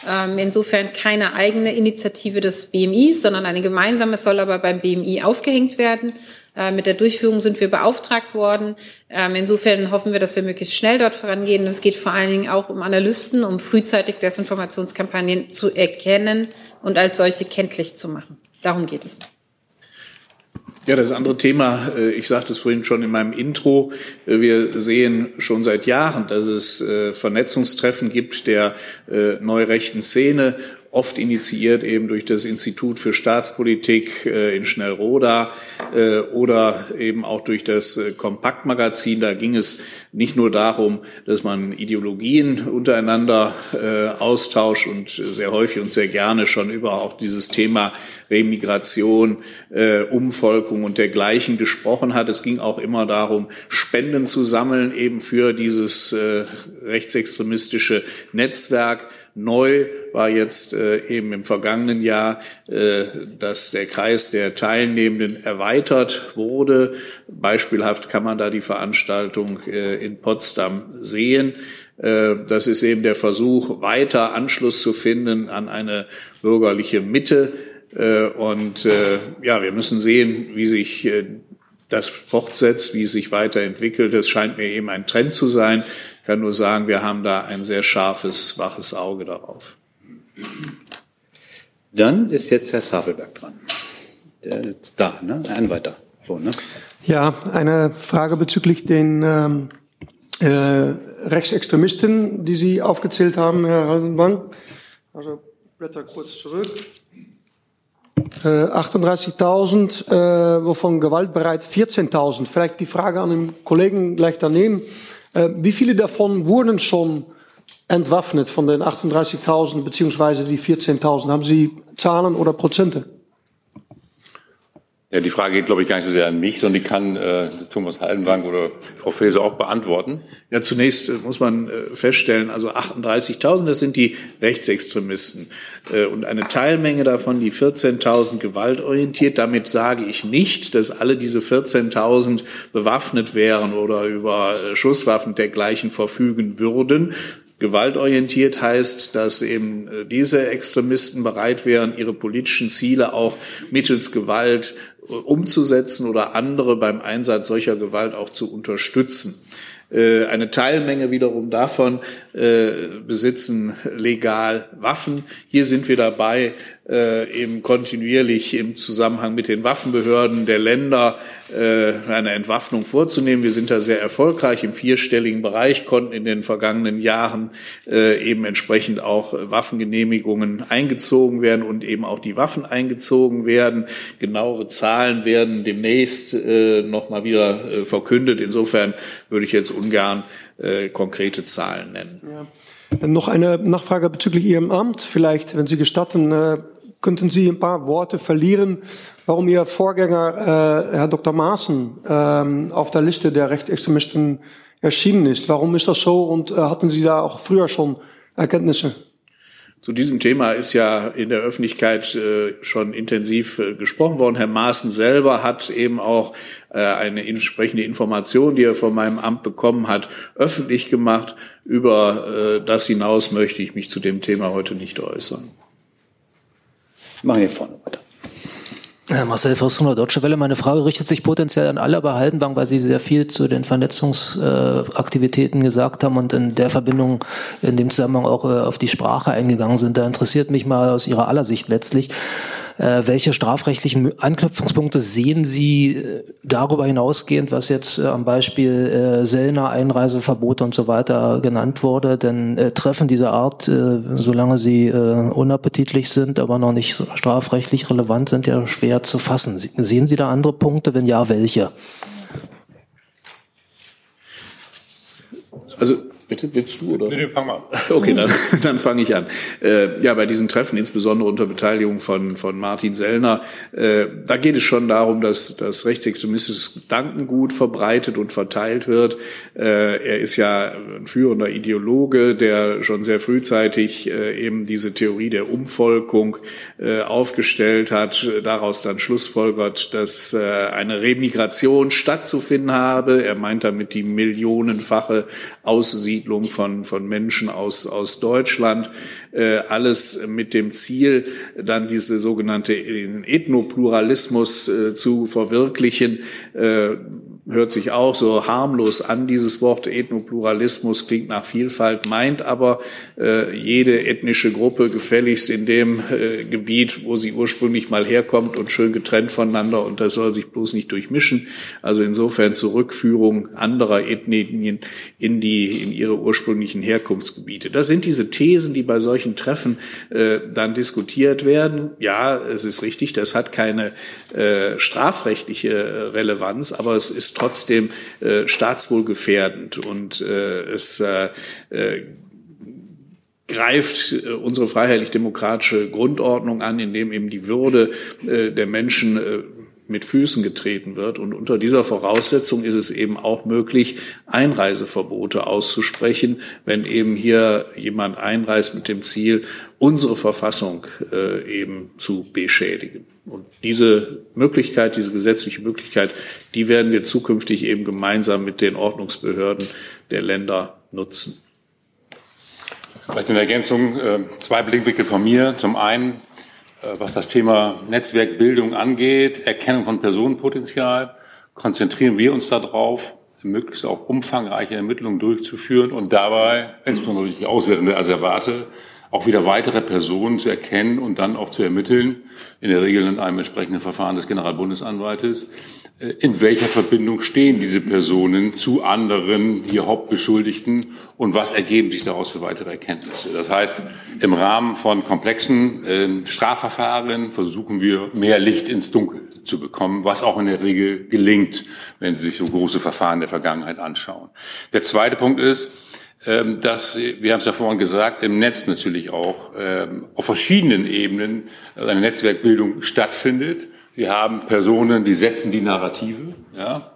Ähm, insofern keine eigene Initiative des BMIs, sondern eine gemeinsame, soll aber beim BMI aufgehängt werden. Äh, mit der Durchführung sind wir beauftragt worden. Ähm, insofern hoffen wir, dass wir möglichst schnell dort vorangehen. Es geht vor allen Dingen auch um Analysten, um frühzeitig Desinformationskampagnen zu erkennen und als solche kenntlich zu machen. Darum geht es. Ja, das andere Thema, äh, ich sagte es vorhin schon in meinem Intro, äh, wir sehen schon seit Jahren, dass es Vernetzungstreffen gibt der neurechten Szene oft initiiert eben durch das Institut für Staatspolitik äh, in Schnellroda äh, oder eben auch durch das äh, Kompaktmagazin. Da ging es nicht nur darum, dass man Ideologien untereinander austauscht und sehr häufig und sehr gerne schon über auch dieses Thema Remigration, Umvolkung und dergleichen gesprochen hat. Es ging auch immer darum, Spenden zu sammeln eben für dieses rechtsextremistische Netzwerk. Neu war jetzt äh, eben im vergangenen Jahr, äh, dass der Kreis der Teilnehmenden erweitert wurde. Beispielhaft kann man da die Veranstaltung äh, in Potsdam sehen. Äh, das ist eben der Versuch, weiter Anschluss zu finden an eine bürgerliche Mitte. Äh, und äh, ja, wir müssen sehen, wie sich das fortsetzt, wie es sich weiterentwickelt. Es scheint mir eben ein Trend zu sein. Ich kann nur sagen, wir haben da ein sehr scharfes, waches Auge darauf. Dann ist jetzt Herr Safelberg dran. Der ist da, ne? Ein weiter. So, ne? Ja, eine Frage bezüglich den ähm, äh, Rechtsextremisten, die Sie aufgezählt haben, Herr Haldenwang. Also blätter kurz zurück. Äh, 38.000, äh, wovon gewaltbereit 14.000. Vielleicht die Frage an den Kollegen gleich daneben. Äh, wie viele davon wurden schon entwaffnet von den 38.000 beziehungsweise die 14.000? Haben Sie Zahlen oder Prozente? Ja, die Frage geht, glaube ich, gar nicht so sehr an mich, sondern die kann äh, Thomas Haldenbank oder Frau Faeser auch beantworten. Ja, zunächst äh, muss man äh, feststellen, also 38.000, das sind die Rechtsextremisten. Äh, und eine Teilmenge davon, die 14.000 gewaltorientiert. Damit sage ich nicht, dass alle diese 14.000 bewaffnet wären oder über äh, Schusswaffen dergleichen verfügen würden. Gewaltorientiert heißt, dass eben äh, diese Extremisten bereit wären, ihre politischen Ziele auch mittels Gewalt umzusetzen oder andere beim Einsatz solcher Gewalt auch zu unterstützen. Äh, eine Teilmenge wiederum davon besitzen legal Waffen. Hier sind wir dabei, eben kontinuierlich im Zusammenhang mit den Waffenbehörden der Länder äh, eine Entwaffnung vorzunehmen. Wir sind da sehr erfolgreich im vierstelligen Bereich, konnten in den vergangenen Jahren äh, eben entsprechend auch Waffengenehmigungen eingezogen werden und eben auch die Waffen eingezogen werden. Genauere Zahlen werden demnächst äh, noch mal wieder verkündet. Insofern würde ich jetzt ungern konkrete Zahlen nennen. Ja. Noch eine Nachfrage bezüglich Ihrem Amt, vielleicht, wenn Sie gestatten. Könnten Sie ein paar Worte verlieren, warum Ihr Vorgänger, äh, Herr Dr. Maaßen, ähm, auf der Liste der Rechtsextremisten erschienen ist? Warum ist das so und äh, hatten Sie da auch früher schon Erkenntnisse? Zu diesem Thema ist ja in der Öffentlichkeit äh, schon intensiv äh, gesprochen worden. Herr Maaßen selber hat eben auch äh, eine entsprechende Information, die er von meinem Amt bekommen hat, öffentlich gemacht. Über das hinaus möchte ich mich zu dem Thema heute nicht äußern. Machen wir vorne weiter. Marcel Fürst von der Deutsche Welle. Meine Frage richtet sich potenziell an alle bei Haldenbank, weil Sie sehr viel zu den Vernetzungsaktivitäten gesagt haben und in der Verbindung, in dem Zusammenhang auch äh, auf die Sprache eingegangen sind. Da interessiert mich mal aus Ihrer aller Sicht letztlich, äh, welche strafrechtlichen Anknüpfungspunkte sehen Sie äh, darüber hinausgehend, was jetzt äh, am Beispiel äh, Sellner, Einreiseverbot und so weiter genannt wurde? Denn äh, Treffen dieser Art, äh, solange sie äh, unappetitlich sind, aber noch nicht strafrechtlich relevant sind, ja schwer zu fassen. Sehen Sie da andere Punkte? Wenn ja, welche? Also Bitte, willst du oder? Nee, fang mal Okay, dann, dann fange ich an. Äh, ja, bei diesen Treffen, insbesondere unter Beteiligung von, von Martin Sellner, äh, da geht es schon darum, dass dass rechtsextremistisches Gedankengut verbreitet und verteilt wird. Äh, er ist ja ein führender Ideologe, der schon sehr frühzeitig äh, eben diese Theorie der Umvolkung äh, aufgestellt hat, daraus dann schlussfolgert, dass äh, eine Remigration stattzufinden habe. Er meint damit die millionenfache Aussiedlung Siedlung von, von Menschen aus, aus Deutschland, äh, alles mit dem Ziel, dann diese sogenannte Ethnopluralismus äh, zu verwirklichen. Äh, hört sich auch so harmlos an, dieses Wort Ethnopluralismus klingt nach Vielfalt, meint aber äh, jede ethnische Gruppe gefälligst in dem äh, Gebiet, wo sie ursprünglich mal herkommt und schön getrennt voneinander und das soll sich bloß nicht durchmischen. Also insofern Zurückführung anderer Ethnien in die, in ihre ursprünglichen Herkunftsgebiete. Das sind diese Thesen, die bei solchen Treffen äh, dann diskutiert werden. Ja, es ist richtig, das hat keine äh, strafrechtliche Relevanz, aber es ist trotzdem äh, staatswohlgefährdend und äh, es äh, äh, greift äh, unsere freiheitlich-demokratische Grundordnung an, indem eben die Würde äh, der Menschen äh, mit Füßen getreten wird. Und unter dieser Voraussetzung ist es eben auch möglich, Einreiseverbote auszusprechen, wenn eben hier jemand einreist mit dem Ziel, unsere Verfassung äh, eben zu beschädigen. Und diese Möglichkeit, diese gesetzliche Möglichkeit, die werden wir zukünftig eben gemeinsam mit den Ordnungsbehörden der Länder nutzen. Vielleicht in Ergänzung äh, zwei Blickwinkel von mir. Zum einen, äh, was das Thema Netzwerkbildung angeht, Erkennung von Personenpotenzial, konzentrieren wir uns darauf, möglichst auch umfangreiche Ermittlungen durchzuführen und dabei, insbesondere die Auswertung der Asservate, auch wieder weitere Personen zu erkennen und dann auch zu ermitteln, in der Regel in einem entsprechenden Verfahren des Generalbundesanwaltes, äh, in welcher Verbindung stehen diese Personen zu anderen hier Hauptbeschuldigten und was ergeben sich daraus für weitere Erkenntnisse. Das heißt, im Rahmen von komplexen äh, Strafverfahren versuchen wir mehr Licht ins Dunkel zu bekommen, was auch in der Regel gelingt, wenn Sie sich so große Verfahren der Vergangenheit anschauen. Der zweite Punkt ist, ähm, dass, wir haben es ja vorhin gesagt, im Netz natürlich auch ähm, auf verschiedenen Ebenen eine Netzwerkbildung stattfindet. Sie haben Personen, die setzen die Narrative, ja,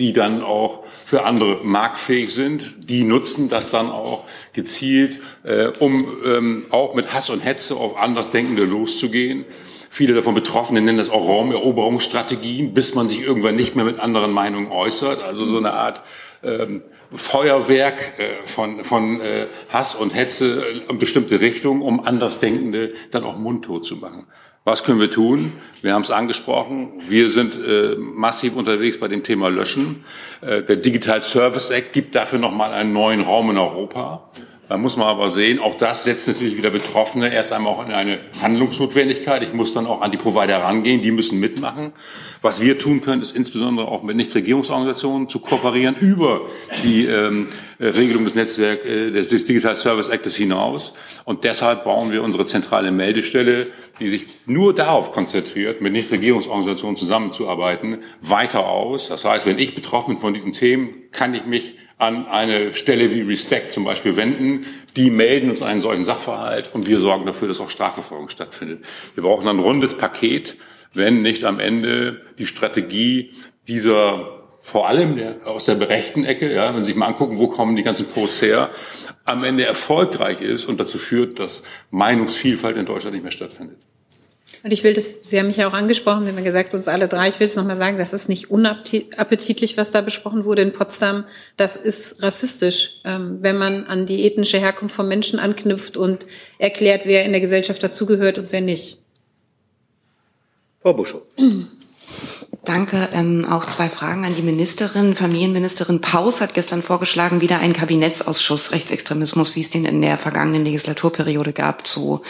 die dann auch für andere marktfähig sind. Die nutzen das dann auch gezielt, äh, um ähm, auch mit Hass und Hetze auf Andersdenkende loszugehen. Viele davon Betroffenen nennen das auch Raumeroberungsstrategien, bis man sich irgendwann nicht mehr mit anderen Meinungen äußert. Also so eine Art ähm, Feuerwerk äh, von, von äh, Hass und Hetze in bestimmte Richtungen, um Andersdenkende dann auch mundtot zu machen. Was können wir tun? Wir haben es angesprochen. Wir sind äh, massiv unterwegs bei dem Thema Löschen. Äh, der Digital Service Act gibt dafür nochmal einen neuen Raum in Europa. Da muss man aber sehen, auch das setzt natürlich wieder Betroffene erst einmal auch in eine Handlungsnotwendigkeit. Ich muss dann auch an die Provider rangehen, die müssen mitmachen. Was wir tun können, ist insbesondere auch mit Nichtregierungsorganisationen zu kooperieren über die ähm, Regelung des Netzwerk äh, des, des Digital Service Actes hinaus. Und deshalb bauen wir unsere zentrale Meldestelle, die sich nur darauf konzentriert, mit Nichtregierungsorganisationen zusammenzuarbeiten, weiter aus. Das heißt, wenn ich betroffen bin von diesen Themen, kann ich mich an eine Stelle wie Respect zum Beispiel wenden. Die melden uns einen solchen Sachverhalt und wir sorgen dafür, dass auch Strafverfolgung stattfindet. Wir brauchen ein rundes Paket, wenn nicht am Ende die Strategie dieser vor allem der, aus der berechten Ecke, ja, wenn Sie sich mal angucken, wo kommen die ganzen Posts her, am Ende erfolgreich ist und dazu führt, dass Meinungsvielfalt in Deutschland nicht mehr stattfindet. Und ich will das, Sie haben mich ja auch angesprochen, Sie haben gesagt, uns alle drei, ich will es nochmal sagen, das ist nicht unappetitlich, was da besprochen wurde in Potsdam. Das ist rassistisch, ähm, wenn man an die ethnische Herkunft von Menschen anknüpft und erklärt, wer in der Gesellschaft dazugehört und wer nicht. Frau Buschow. Danke. Ähm, auch zwei Fragen an die Ministerin. Familienministerin Paus hat gestern vorgeschlagen, wieder einen Kabinettsausschuss Rechtsextremismus, wie es den in der vergangenen Legislaturperiode gab, zu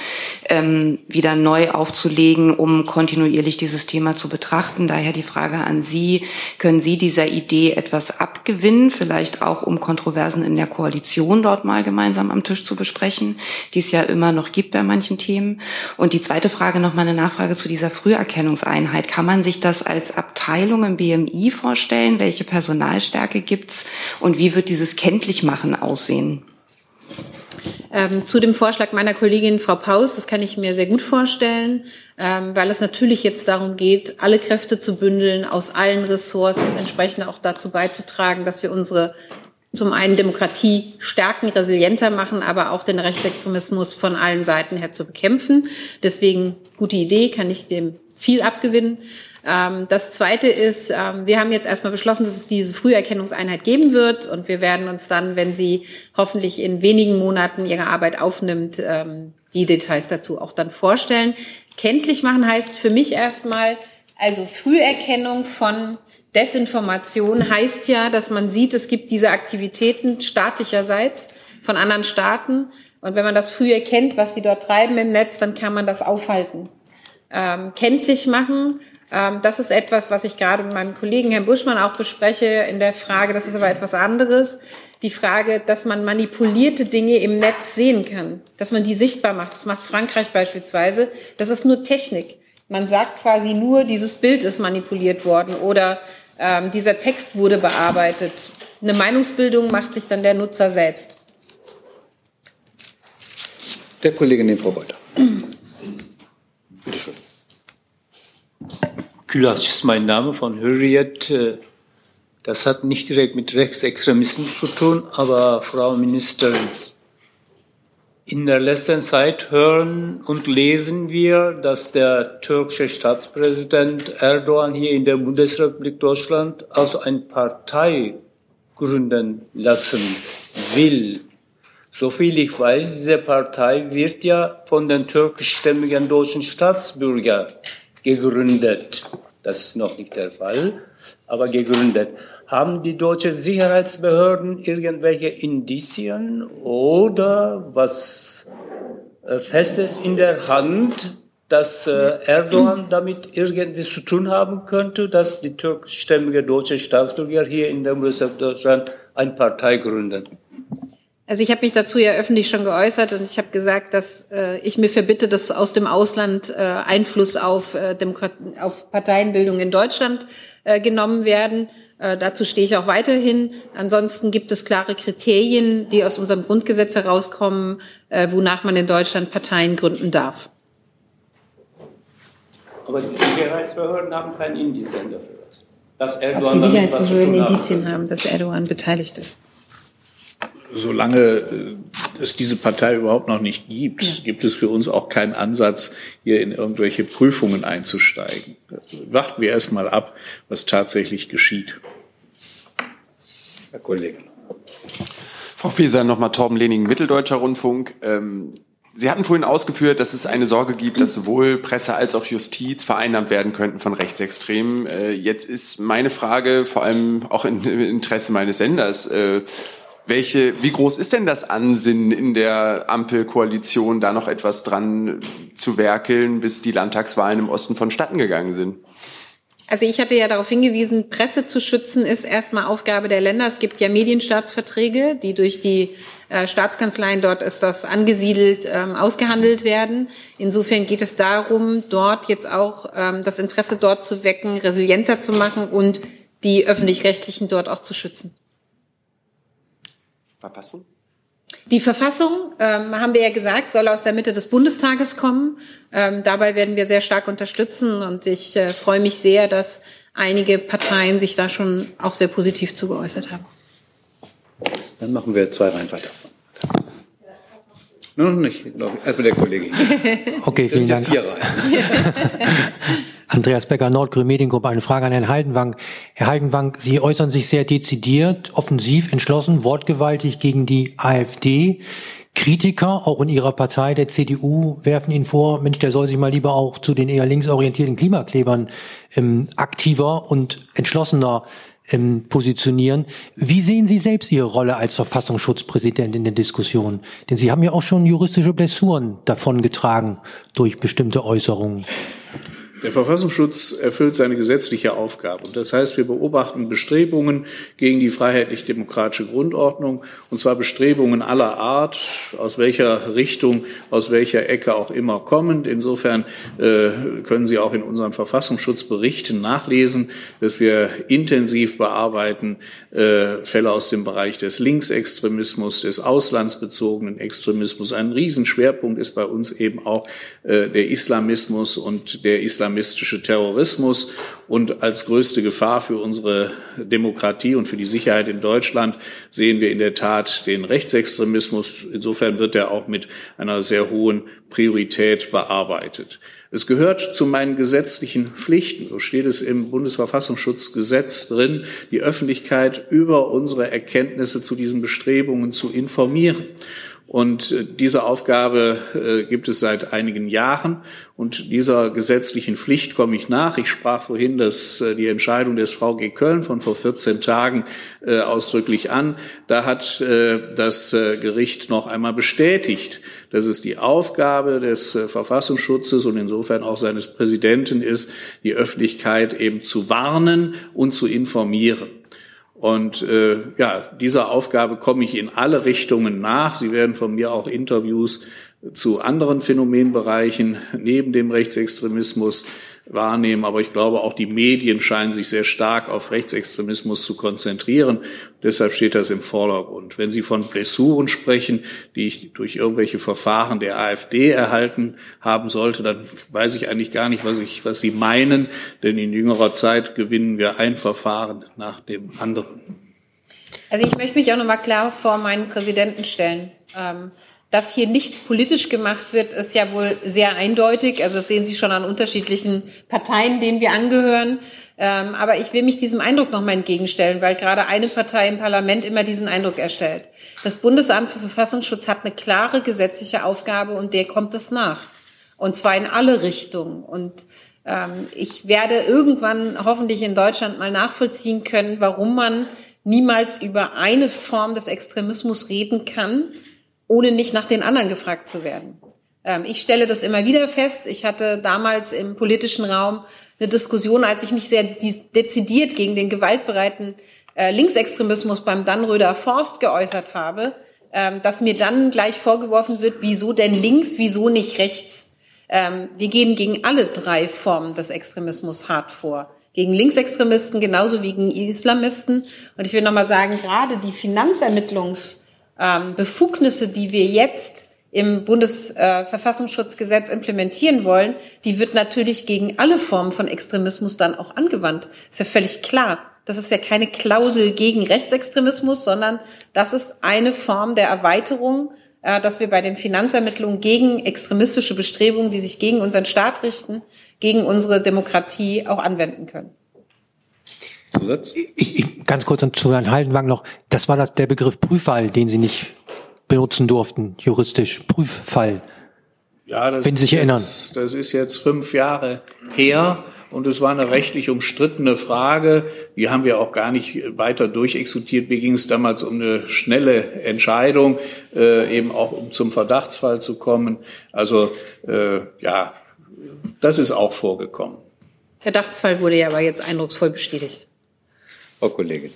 ähm, wieder neu aufzulegen, um kontinuierlich dieses Thema zu betrachten. Daher die Frage an Sie, können Sie dieser Idee etwas abgewinnen, vielleicht auch um Kontroversen in der Koalition dort mal gemeinsam am Tisch zu besprechen, die es ja immer noch gibt bei manchen Themen? Und die zweite Frage, noch mal eine Nachfrage zu dieser Früherkennungseinheit. Kann man sich das als Abteilung im BMI vorstellen? Welche Personalstärke gibt's und wie wird dieses Kenntlichmachen aussehen? Ähm, zu dem Vorschlag meiner Kollegin Frau Paus, das kann ich mir sehr gut vorstellen, ähm, weil es natürlich jetzt darum geht, alle Kräfte zu bündeln, aus allen Ressorts, das entsprechend auch dazu beizutragen, dass wir unsere zum einen Demokratie stärken, resilienter machen, aber auch den Rechtsextremismus von allen Seiten her zu bekämpfen. Deswegen gute Idee, kann ich dem viel abgewinnen. Ähm, das Zweite ist, ähm, wir haben jetzt erstmal beschlossen, dass es diese Früherkennungseinheit geben wird und wir werden uns dann, wenn sie hoffentlich in wenigen Monaten ihre Arbeit aufnimmt, ähm, die Details dazu auch dann vorstellen. Kenntlich machen heißt für mich erstmal, also Früherkennung von Desinformation heißt ja, dass man sieht, es gibt diese Aktivitäten staatlicherseits von anderen Staaten. Und wenn man das früh erkennt, was sie dort treiben im Netz, dann kann man das aufhalten. Ähm, kenntlich machen das ist etwas, was ich gerade mit meinem Kollegen Herrn Buschmann auch bespreche in der Frage, das ist aber etwas anderes, die Frage, dass man manipulierte Dinge im Netz sehen kann, dass man die sichtbar macht. Das macht Frankreich beispielsweise. Das ist nur Technik. Man sagt quasi nur, dieses Bild ist manipuliert worden oder ähm, dieser Text wurde bearbeitet. Eine Meinungsbildung macht sich dann der Nutzer selbst. Der Kollege neben Frau Beuter. Bitte schön. Külac ist mein Name von Hürriyet. Das hat nicht direkt mit Rechtsextremismus zu tun, aber Frau Ministerin, in der letzten Zeit hören und lesen wir, dass der türkische Staatspräsident Erdogan hier in der Bundesrepublik Deutschland also eine Partei gründen lassen will. Soviel ich weiß, diese Partei wird ja von den türkischstämmigen deutschen Staatsbürgern gegründet. Das ist noch nicht der Fall, aber gegründet. Haben die deutschen Sicherheitsbehörden irgendwelche Indizien oder was äh, Festes in der Hand, dass äh, Erdogan damit irgendwie zu tun haben könnte, dass die türkischstämmige deutsche Staatsbürger hier in der Bundesrepublik Deutschland eine Partei gründen? Also ich habe mich dazu ja öffentlich schon geäußert und ich habe gesagt, dass äh, ich mir verbitte, dass aus dem Ausland äh, Einfluss auf, äh, Demokrat auf Parteienbildung in Deutschland äh, genommen werden. Äh, dazu stehe ich auch weiterhin. Ansonsten gibt es klare Kriterien, die aus unserem Grundgesetz herauskommen, äh, wonach man in Deutschland Parteien gründen darf. Aber die Sicherheitsbehörden haben kein Indizien dafür. Dass Erdogan Ob die Sicherheitsbehörden Indizien haben, dass Erdogan beteiligt ist solange äh, es diese Partei überhaupt noch nicht gibt, ja. gibt es für uns auch keinen Ansatz, hier in irgendwelche Prüfungen einzusteigen. Warten wir erst mal ab, was tatsächlich geschieht. Herr Kollege. Frau Feser, nochmal Torben Lening, Mitteldeutscher Rundfunk. Ähm, Sie hatten vorhin ausgeführt, dass es eine Sorge gibt, dass sowohl Presse als auch Justiz vereinnahmt werden könnten von Rechtsextremen. Äh, jetzt ist meine Frage, vor allem auch im Interesse meines Senders, äh, welche, wie groß ist denn das Ansinnen in der Ampelkoalition, da noch etwas dran zu werkeln, bis die Landtagswahlen im Osten vonstatten gegangen sind? Also ich hatte ja darauf hingewiesen, Presse zu schützen ist erstmal Aufgabe der Länder. Es gibt ja Medienstaatsverträge, die durch die äh, Staatskanzleien, dort ist das angesiedelt, ähm, ausgehandelt werden. Insofern geht es darum, dort jetzt auch ähm, das Interesse dort zu wecken, resilienter zu machen und die öffentlich-rechtlichen dort auch zu schützen. Verfassung? Die Verfassung, ähm, haben wir ja gesagt, soll aus der Mitte des Bundestages kommen. Ähm, dabei werden wir sehr stark unterstützen und ich äh, freue mich sehr, dass einige Parteien sich da schon auch sehr positiv zugeäußert haben. Dann machen wir zwei Reihen weiter. Nur noch nicht, glaube ich. Erstmal der Kollege. Okay, vielen Dank. Andreas Becker, Nordgrün Mediengruppe. Eine Frage an Herrn Haldenwang. Herr Haldenwang, Sie äußern sich sehr dezidiert, offensiv, entschlossen, wortgewaltig gegen die AfD. Kritiker, auch in Ihrer Partei, der CDU, werfen Ihnen vor, Mensch, der soll sich mal lieber auch zu den eher linksorientierten Klimaklebern ähm, aktiver und entschlossener ähm, positionieren. Wie sehen Sie selbst Ihre Rolle als Verfassungsschutzpräsident in der Diskussion? Denn Sie haben ja auch schon juristische Blessuren davongetragen durch bestimmte Äußerungen. Der Verfassungsschutz erfüllt seine gesetzliche Aufgabe. Und das heißt, wir beobachten Bestrebungen gegen die freiheitlich-demokratische Grundordnung, und zwar Bestrebungen aller Art, aus welcher Richtung, aus welcher Ecke auch immer kommend. Insofern äh, können Sie auch in unseren Verfassungsschutzberichten nachlesen, dass wir intensiv bearbeiten äh, Fälle aus dem Bereich des Linksextremismus, des auslandsbezogenen Extremismus. Ein Riesenschwerpunkt ist bei uns eben auch äh, der Islamismus und der Islamismus islamistische Terrorismus. Und als größte Gefahr für unsere Demokratie und für die Sicherheit in Deutschland sehen wir in der Tat den Rechtsextremismus. Insofern wird er auch mit einer sehr hohen Priorität bearbeitet. Es gehört zu meinen gesetzlichen Pflichten, so steht es im Bundesverfassungsschutzgesetz drin, die Öffentlichkeit über unsere Erkenntnisse zu diesen Bestrebungen zu informieren. Und äh, diese Aufgabe äh, gibt es seit einigen Jahren. Und dieser gesetzlichen Pflicht komme ich nach. Ich sprach vorhin dass äh, die Entscheidung des VG Köln von vor 14 Tagen ausdrücklich an. Da hat das Gericht noch einmal bestätigt, dass es die Aufgabe des Verfassungsschutzes und insofern auch seines Präsidenten ist, die Öffentlichkeit eben zu warnen und zu informieren. Und äh, ja, dieser Aufgabe komme ich in alle Richtungen nach. Sie werden von mir auch Interviews zu anderen Phänomenbereichen neben dem Rechtsextremismus wahrnehmen. Aber ich glaube, auch die Medien scheinen sich sehr stark auf Rechtsextremismus zu konzentrieren. Deshalb steht das im Vordergrund. Wenn Sie von Blessuren sprechen, die ich durch irgendwelche Verfahren der AfD erhalten haben sollte, dann weiß ich eigentlich gar nicht, was, ich, was Sie meinen. Denn in jüngerer Zeit gewinnen wir ein Verfahren nach dem anderen. Also ich möchte mich auch nochmal klar vor meinen Präsidenten stellen. Ähm dass hier nichts politisch gemacht wird, ist ja wohl sehr eindeutig. Also das sehen Sie schon an unterschiedlichen Parteien, denen wir angehören. Ähm, aber ich will mich diesem Eindruck nochmal entgegenstellen, weil gerade eine Partei im Parlament immer diesen Eindruck erstellt. Das Bundesamt für Verfassungsschutz hat eine klare gesetzliche Aufgabe und der kommt es nach. Und zwar in alle Richtungen. Und ähm, ich werde irgendwann hoffentlich in Deutschland mal nachvollziehen können, warum man niemals über eine Form des Extremismus reden kann, ohne nicht nach den anderen gefragt zu werden. Ähm, ich stelle das immer wieder fest. Ich hatte damals im politischen Raum eine Diskussion, als ich mich sehr dezidiert gegen den gewaltbereiten äh, Linksextremismus beim Dannröder Forst geäußert habe, ähm, dass mir dann gleich vorgeworfen wird, wieso denn links, wieso nicht rechts. Ähm, wir gehen gegen alle drei Formen des Extremismus hart vor. Gegen Linksextremisten genauso wie gegen Islamisten. Und ich will nochmal sagen, gerade die Finanzermittlungsbefugnisse, ähm, die wir jetzt im Bundesverfassungsschutzgesetz implementieren wollen, die wird natürlich gegen alle Formen von Extremismus dann auch angewandt. Ist ja völlig klar. Das ist ja keine Klausel gegen Rechtsextremismus, sondern das ist eine Form der Erweiterung, äh, dass wir bei den Finanzermittlungen gegen extremistische Bestrebungen, die sich gegen unseren Staat richten, gegen unsere Demokratie auch anwenden können. Zusatz? Ich, ich, ganz kurz zu Herrn Haldenwang noch. Das war das, der Begriff Prüffall, den Sie nicht benutzen durften, juristisch. Prüffall. Ja, das wenn Sie sich jetzt, erinnern. Das ist jetzt fünf Jahre her und es war eine rechtlich umstrittene Frage. Die haben wir auch gar nicht weiter durchexekutiert. Mir ging es damals um eine schnelle Entscheidung, äh, eben auch um zum Verdachtsfall zu kommen. Also äh, ja, das ist auch vorgekommen. Verdachtsfall wurde ja aber jetzt eindrucksvoll bestätigt. Frau Kollegin.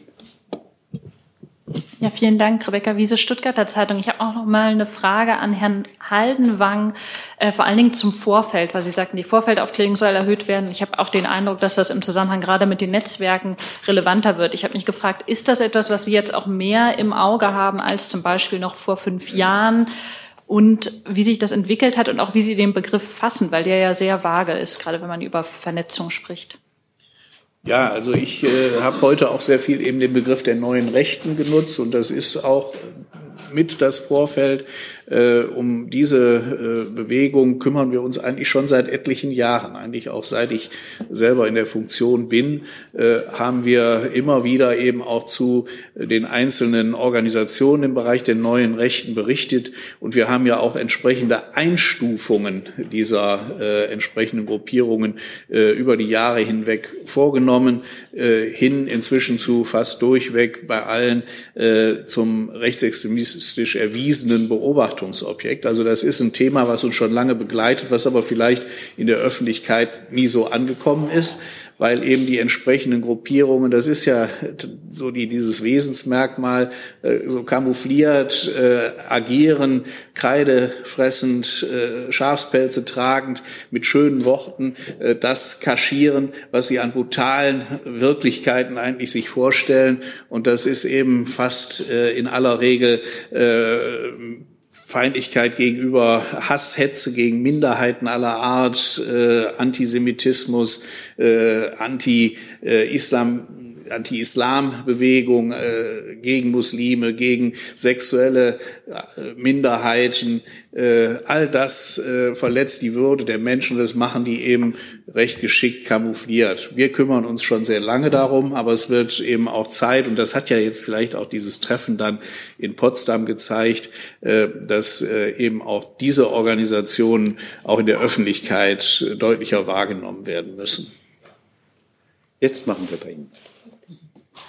Ja, vielen Dank, Rebecca Wiese, Stuttgarter Zeitung. Ich habe auch noch mal eine Frage an Herrn Haldenwang, äh, vor allen Dingen zum Vorfeld, weil Sie sagten, die Vorfeldaufklärung soll erhöht werden. Ich habe auch den Eindruck, dass das im Zusammenhang gerade mit den Netzwerken relevanter wird. Ich habe mich gefragt, ist das etwas, was Sie jetzt auch mehr im Auge haben als zum Beispiel noch vor fünf Jahren? Und wie sich das entwickelt hat und auch wie Sie den Begriff fassen, weil der ja sehr vage ist, gerade wenn man über Vernetzung spricht. Ja, also ich äh, habe heute auch sehr viel eben den Begriff der neuen Rechten genutzt und das ist auch mit das Vorfeld. Äh, um diese äh, Bewegung kümmern wir uns eigentlich schon seit etlichen Jahren, eigentlich auch seit ich selber in der Funktion bin, äh, haben wir immer wieder eben auch zu den einzelnen Organisationen im Bereich der neuen Rechten berichtet. Und wir haben ja auch entsprechende Einstufungen dieser äh, entsprechenden Gruppierungen äh, über die Jahre hinweg vorgenommen, äh, hin inzwischen zu fast durchweg bei allen zum rechtsextremistisch erwiesenen Beobachtungen Beobachtungsobjekt. Also das ist ein Thema, was uns schon lange begleitet, was aber vielleicht in der Öffentlichkeit nie so angekommen ist weil eben die entsprechenden Gruppierungen, das ist ja so die, dieses Wesensmerkmal, äh, so kamoufliert, äh, agieren, Kreide fressend, äh, Schafspelze tragend, mit schönen Worten, äh, das kaschieren, was sie an brutalen Wirklichkeiten eigentlich sich vorstellen. Und das ist eben fast äh, in aller Regel äh, Feindlichkeit gegenüber Hass, Hetze gegen Minderheiten aller Art, äh, Antisemitismus, äh, Anti-Islam, Anti-Islam-Bewegung äh, gegen Muslime, gegen sexuelle äh, Minderheiten. Äh, all das äh, verletzt die Würde der Menschen. Das machen die eben recht geschickt kamoufliert. Wir kümmern uns schon sehr lange darum, aber es wird eben auch Zeit, und das hat ja jetzt vielleicht auch dieses Treffen dann in Potsdam gezeigt, äh, dass äh, eben auch diese Organisationen auch in der Öffentlichkeit deutlicher wahrgenommen werden müssen. Jetzt machen wir bei Ihnen.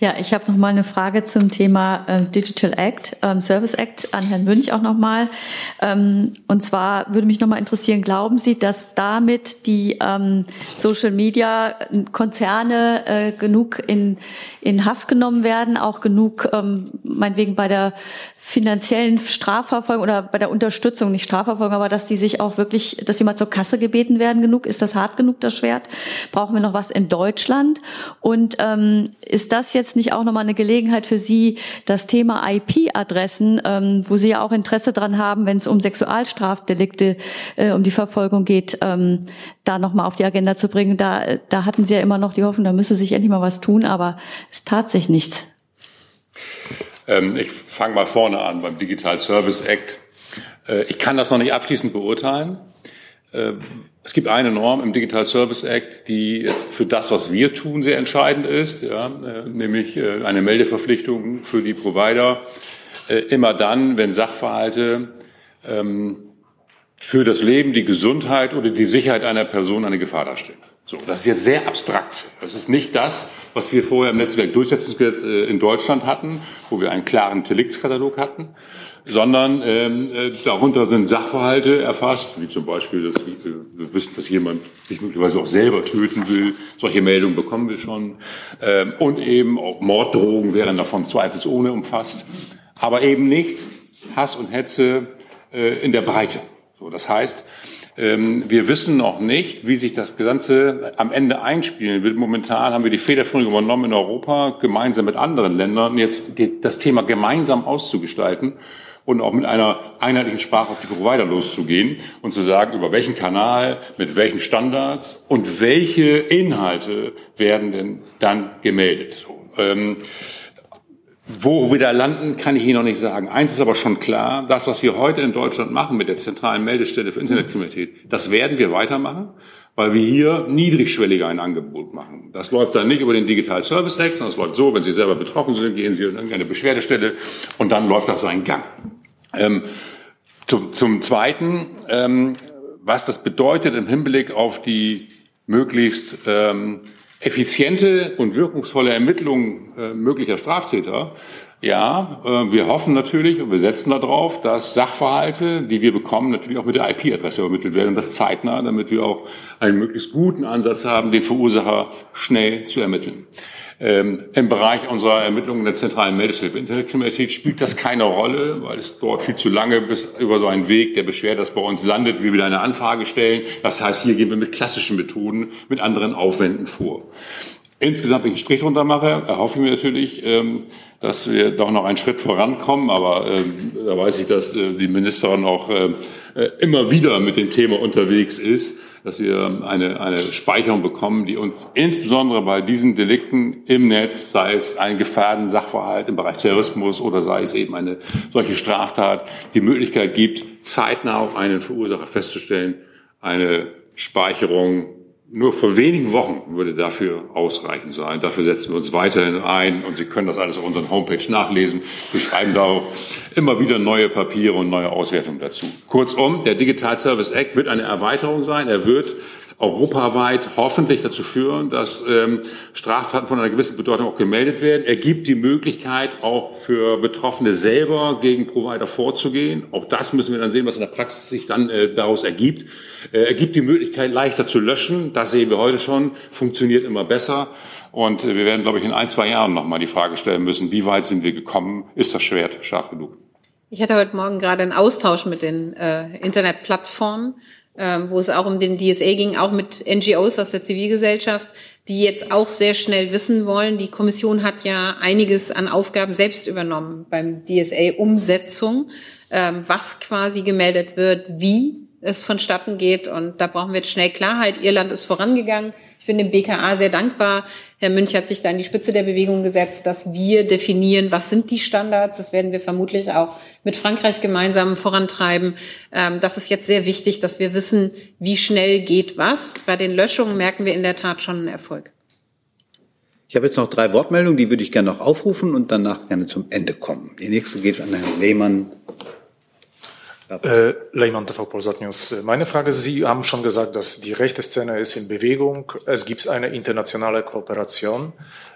Ja, ich habe noch mal eine Frage zum Thema äh, Digital Act, ähm, Service Act an Herrn Münch auch noch mal. Ähm, und zwar würde mich noch mal interessieren: Glauben Sie, dass damit die ähm, Social Media Konzerne äh, genug in in Haft genommen werden, auch genug, ähm, meinetwegen bei der finanziellen Strafverfolgung oder bei der Unterstützung, nicht Strafverfolgung, aber dass die sich auch wirklich, dass sie mal zur Kasse gebeten werden genug? Ist das hart genug das Schwert? Brauchen wir noch was in Deutschland? Und ähm, ist das jetzt jetzt nicht auch nochmal eine Gelegenheit für Sie, das Thema IP-Adressen, ähm, wo Sie ja auch Interesse dran haben, wenn es um Sexualstrafdelikte, äh, um die Verfolgung geht, ähm, da nochmal auf die Agenda zu bringen? Da, da hatten Sie ja immer noch die Hoffnung, da müsse sich endlich mal was tun, aber es tat sich nichts. Ähm, ich fange mal vorne an beim Digital Service Act. Äh, ich kann das noch nicht abschließend beurteilen. Äh, es gibt eine Norm im Digital Service Act, die jetzt für das, was wir tun, sehr entscheidend ist, ja, äh, nämlich äh, eine Meldeverpflichtung für die Provider. Immer dann, wenn Sachverhalte ähm, für das Leben, die Gesundheit oder die Sicherheit einer Person eine Gefahr darstellen. So, das ist jetzt sehr abstrakt. Das ist nicht das, was wir vorher im Netzwerkdurchsetzungsgesetz äh, in Deutschland hatten, wo wir einen klaren Deliktskatalog hatten, sondern ähm, äh, darunter sind Sachverhalte erfasst, wie zum Beispiel, dass wir wissen, dass jemand sich möglicherweise auch selber töten will. Solche Meldungen bekommen wir schon. Ähm, und eben auch Morddrohungen wären davon zweifelsohne umfasst. Aber eben nicht Hass und Hetze äh, in der Breite. So, das heißt, wir wissen noch nicht, wie sich das Ganze am Ende einspielen wird. Momentan haben wir die Federführung übernommen in Europa, gemeinsam mit anderen Ländern, jetzt das Thema gemeinsam auszugestalten und auch mit einer einheitlichen Sprache auf die Provider loszugehen und zu sagen, über welchen Kanal, mit welchen Standards und welche Inhalte werden denn dann gemeldet. Ähm, wo wir da landen, kann ich Ihnen noch nicht sagen. Eins ist aber schon klar, das, was wir heute in Deutschland machen mit der zentralen Meldestelle für Internetkriminalität, das werden wir weitermachen, weil wir hier niedrigschwelliger ein Angebot machen. Das läuft dann nicht über den Digital Service Act, sondern es läuft so, wenn Sie selber betroffen sind, gehen Sie in irgendeine Beschwerdestelle und dann läuft das seinen Gang. Ähm, zum, zum Zweiten, ähm, was das bedeutet im Hinblick auf die möglichst ähm, effiziente und wirkungsvolle Ermittlung äh, möglicher Straftäter. Ja, äh, wir hoffen natürlich und wir setzen darauf, dass Sachverhalte, die wir bekommen, natürlich auch mit der IP-Adresse übermittelt werden und das zeitnah, damit wir auch einen möglichst guten Ansatz haben, den Verursacher schnell zu ermitteln. Ähm, Im Bereich unserer Ermittlungen der zentralen Meldestelle für Internetkriminalität spielt das keine Rolle, weil es dort viel zu lange bis über so einen Weg der Beschwerde, das bei uns landet, wir wieder eine Anfrage stellen. Das heißt, hier gehen wir mit klassischen Methoden, mit anderen Aufwänden vor. Insgesamt, wenn ich einen Strich drunter mache, erhoffe ich mir natürlich, ähm, dass wir doch noch einen Schritt vorankommen. Aber ähm, da weiß ich, dass äh, die Ministerin auch äh, immer wieder mit dem Thema unterwegs ist dass wir eine, eine Speicherung bekommen, die uns insbesondere bei diesen Delikten im Netz, sei es ein gefährden Sachverhalt im Bereich Terrorismus oder sei es eben eine solche Straftat, die Möglichkeit gibt, zeitnah auch einen Verursacher festzustellen, eine Speicherung nur vor wenigen Wochen würde dafür ausreichend sein. Dafür setzen wir uns weiterhin ein und Sie können das alles auf unserer Homepage nachlesen. Wir schreiben da auch immer wieder neue Papiere und neue Auswertungen dazu. Kurzum, der Digital Service Act wird eine Erweiterung sein. Er wird europaweit hoffentlich dazu führen, dass ähm, Straftaten von einer gewissen Bedeutung auch gemeldet werden. Er gibt die Möglichkeit, auch für Betroffene selber gegen Provider vorzugehen. Auch das müssen wir dann sehen, was in der Praxis sich dann äh, daraus ergibt. Äh, er gibt die Möglichkeit, leichter zu löschen. Das sehen wir heute schon, funktioniert immer besser. Und äh, wir werden, glaube ich, in ein, zwei Jahren nochmal die Frage stellen müssen, wie weit sind wir gekommen? Ist das Schwert scharf genug? Ich hatte heute Morgen gerade einen Austausch mit den äh, Internetplattformen ähm, wo es auch um den DSA ging, auch mit NGOs aus der Zivilgesellschaft, die jetzt auch sehr schnell wissen wollen. Die Kommission hat ja einiges an Aufgaben selbst übernommen beim DSA-Umsetzung, ähm, was quasi gemeldet wird, wie es vonstatten geht. Und da brauchen wir jetzt schnell Klarheit. Irland ist vorangegangen bin dem BKA sehr dankbar. Herr Münch hat sich da in die Spitze der Bewegung gesetzt, dass wir definieren, was sind die Standards. Das werden wir vermutlich auch mit Frankreich gemeinsam vorantreiben. Ähm, das ist jetzt sehr wichtig, dass wir wissen, wie schnell geht was. Bei den Löschungen merken wir in der Tat schon einen Erfolg. Ich habe jetzt noch drei Wortmeldungen, die würde ich gerne noch aufrufen und danach gerne zum Ende kommen. Die nächste geht an Herrn Lehmann Lehmann TV Polsat News. Meine Frage Sie haben schon gesagt, dass die rechte Szene ist in Bewegung. Es gibt eine internationale Kooperation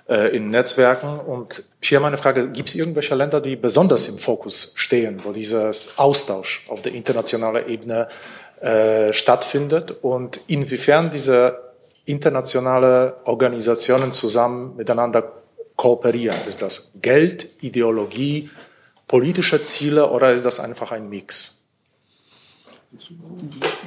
äh, in Netzwerken. Und hier meine Frage, gibt es irgendwelche Länder, die besonders im Fokus stehen, wo dieses Austausch auf der internationalen Ebene äh, stattfindet und inwiefern diese internationale Organisationen zusammen miteinander kooperieren? Ist das Geld, Ideologie, politische Ziele oder ist das einfach ein Mix?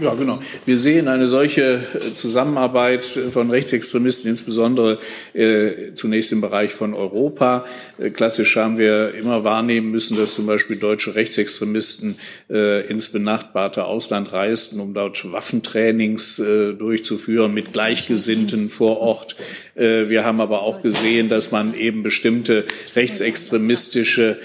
Ja, genau. Wir sehen eine solche äh, Zusammenarbeit von Rechtsextremisten, insbesondere äh, zunächst im Bereich von Europa. Äh, klassisch haben wir immer wahrnehmen müssen, dass zum Beispiel deutsche Rechtsextremisten äh, ins benachbarte Ausland reisten, um dort Waffentrainings äh, durchzuführen mit Gleichgesinnten vor Ort. Äh, wir haben aber auch gesehen, dass man eben bestimmte rechtsextremistische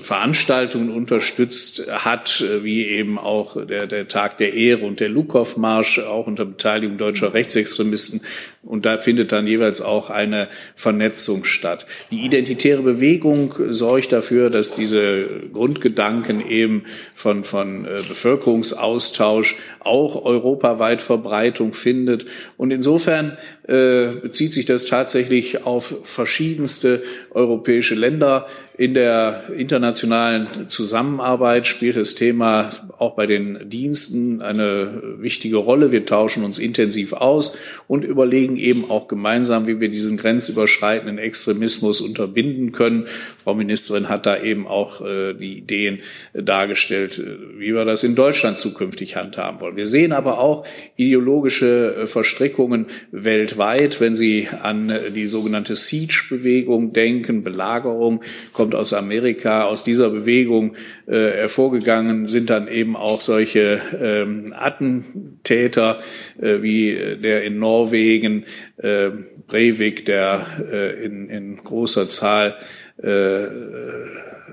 Veranstaltungen unterstützt hat, wie eben eben auch der, der Tag der Ehre und der Lukow-Marsch, auch unter Beteiligung deutscher Rechtsextremisten. Und da findet dann jeweils auch eine Vernetzung statt. Die identitäre Bewegung sorgt dafür, dass diese Grundgedanken eben von, von äh, Bevölkerungsaustausch auch europaweit Verbreitung findet. Und insofern äh, bezieht sich das tatsächlich auf verschiedenste europäische Länder. In der internationalen Zusammenarbeit spielt das Thema auch bei den Diensten eine wichtige Rolle. Wir tauschen uns intensiv aus und überlegen eben auch gemeinsam, wie wir diesen grenzüberschreitenden Extremismus unterbinden können. Frau Ministerin hat da eben auch äh, die Ideen dargestellt, äh, wie wir das in Deutschland zukünftig handhaben wollen. Wir sehen aber auch ideologische äh, Verstrickungen weltweit, wenn Sie an die sogenannte Siege-Bewegung denken, Belagerung, kommt aus Amerika. Aus dieser Bewegung äh, hervorgegangen sind dann eben auch solche ähm, Attentäter äh, wie der in Norwegen, äh, Breivik, der äh, in, in großer Zahl äh,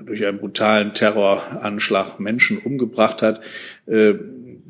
durch einen brutalen Terroranschlag Menschen umgebracht hat. Äh,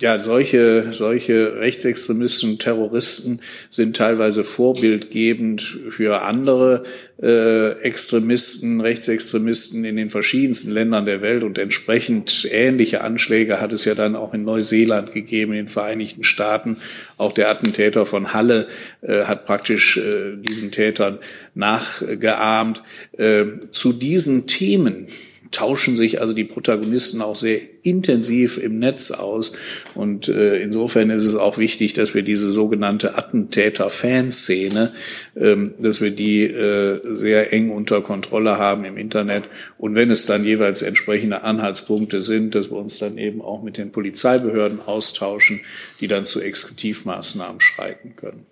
ja, solche, solche Rechtsextremisten, Terroristen sind teilweise vorbildgebend für andere äh, Extremisten, Rechtsextremisten in den verschiedensten Ländern der Welt und entsprechend ähnliche Anschläge hat es ja dann auch in Neuseeland gegeben, in den Vereinigten Staaten. Auch der Attentäter von Halle äh, hat praktisch äh, diesen Tätern nachgeahmt. Äh, zu diesen Themen tauschen sich also die Protagonisten auch sehr intensiv im Netz aus. Und äh, insofern ist es auch wichtig, dass wir diese sogenannte Attentäter-Fanszene, ähm, dass wir die äh, sehr eng unter Kontrolle haben im Internet. Und wenn es dann jeweils entsprechende Anhaltspunkte sind, dass wir uns dann eben auch mit den Polizeibehörden austauschen, die dann zu Exekutivmaßnahmen schreiten können.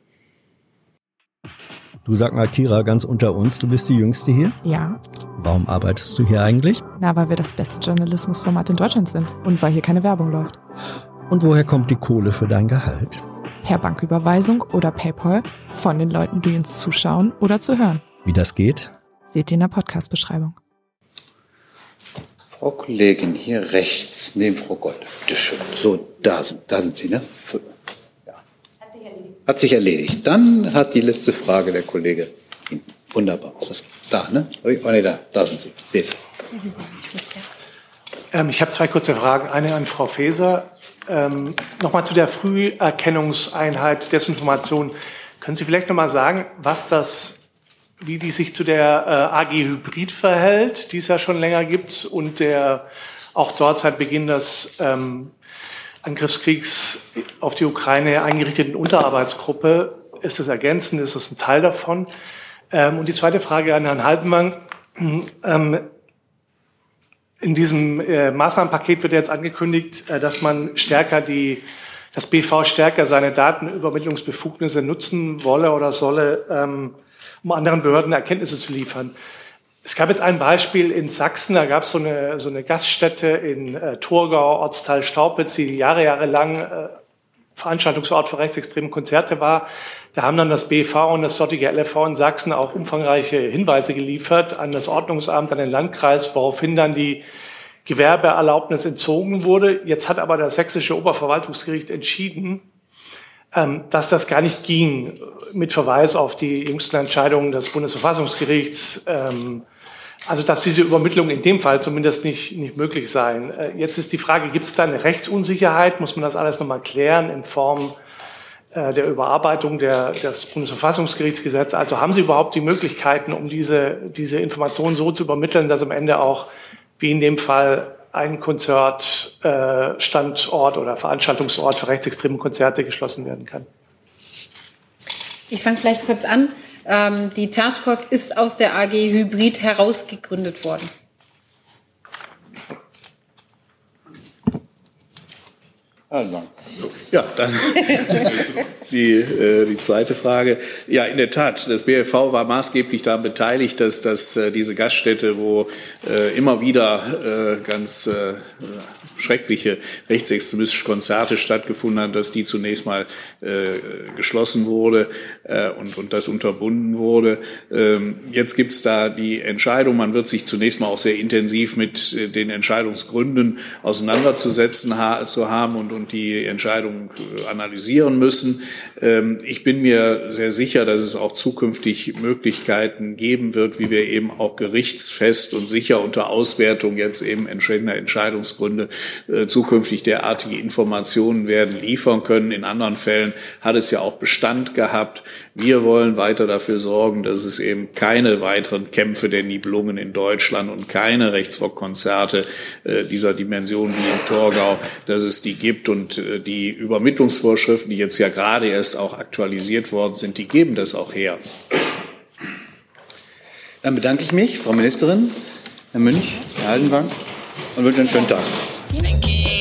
Du sag mal, Kira, ganz unter uns, du bist die Jüngste hier? Ja. Warum arbeitest du hier eigentlich? Na, weil wir das beste Journalismusformat in Deutschland sind und weil hier keine Werbung läuft. Und woher kommt die Kohle für dein Gehalt? Per Banküberweisung oder PayPal von den Leuten, die uns zuschauen oder zu hören. Wie das geht? Seht ihr in der Podcast-Beschreibung. Frau Kollegin, hier rechts, neben Frau Gold. Bitte schön. So, da sind, da sind Sie, ne? Hat sich erledigt. Dann hat die letzte Frage der Kollege hinten. Wunderbar. Das da, ne? Oh, nee, da, da sind Sie. Sehe es. Ähm, ich habe zwei kurze Fragen. Eine an Frau Faeser. Ähm, Nochmal zu der Früherkennungseinheit Desinformation. Können Sie vielleicht nochmal sagen, was das, wie die sich zu der äh, AG Hybrid verhält, die es ja schon länger gibt und der auch dort seit Beginn des ähm, Angriffskriegs auf die Ukraine eingerichteten Unterarbeitsgruppe. Ist das ergänzend? Ist das ein Teil davon? Ähm, und die zweite Frage an Herrn Haltenwang. Ähm, in diesem äh, Maßnahmenpaket wird jetzt angekündigt, äh, dass man stärker die, das BV stärker seine Datenübermittlungsbefugnisse nutzen wolle oder solle, ähm, um anderen Behörden Erkenntnisse zu liefern. Es gab jetzt ein Beispiel in Sachsen, da gab es so eine, so eine Gaststätte in äh, Thurgau, Ortsteil Staupitz, die Jahre, Jahre lang äh, Veranstaltungsort für rechtsextreme Konzerte war. Da haben dann das BV und das dortige LFV in Sachsen auch umfangreiche Hinweise geliefert an das Ordnungsamt, an den Landkreis, woraufhin dann die Gewerbeerlaubnis entzogen wurde. Jetzt hat aber das sächsische Oberverwaltungsgericht entschieden, ähm, dass das gar nicht ging, mit Verweis auf die jüngsten Entscheidungen des Bundesverfassungsgerichts. Ähm, also dass diese Übermittlung in dem Fall zumindest nicht, nicht möglich sein. Äh, jetzt ist die Frage, gibt es da eine Rechtsunsicherheit? Muss man das alles nochmal klären in Form äh, der Überarbeitung der, des Bundesverfassungsgerichtsgesetzes? Also haben Sie überhaupt die Möglichkeiten, um diese, diese Informationen so zu übermitteln, dass am Ende auch, wie in dem Fall, ein Konzertstandort äh, oder Veranstaltungsort für rechtsextreme Konzerte geschlossen werden kann? Ich fange vielleicht kurz an. Ähm, die Taskforce ist aus der AG Hybrid herausgegründet worden. Also. Ja, dann die, äh, die zweite Frage. Ja, in der Tat, das BFV war maßgeblich daran beteiligt, dass, dass äh, diese Gaststätte, wo äh, immer wieder äh, ganz äh, schreckliche rechtsextremistische Konzerte stattgefunden haben, dass die zunächst mal äh, geschlossen wurde äh, und, und das unterbunden wurde. Ähm, jetzt gibt's da die Entscheidung, man wird sich zunächst mal auch sehr intensiv mit äh, den Entscheidungsgründen auseinanderzusetzen ha zu haben und, und die Entscheidung äh, analysieren müssen. Ähm, ich bin mir sehr sicher, dass es auch zukünftig Möglichkeiten geben wird, wie wir eben auch gerichtsfest und sicher unter Auswertung jetzt eben entsprechender Entscheidungsgründe zukünftig derartige Informationen werden liefern können. In anderen Fällen hat es ja auch Bestand gehabt. Wir wollen weiter dafür sorgen, dass es eben keine weiteren Kämpfe der Nibelungen in Deutschland und keine Rechtsrockkonzerte äh, dieser Dimension wie in Torgau, dass es die gibt und äh, die Übermittlungsvorschriften, die jetzt ja gerade erst auch aktualisiert worden sind, die geben das auch her. Dann bedanke ich mich, Frau Ministerin, Herr Münch, Herr Haldenwang und wünsche einen schönen Tag. Thank you.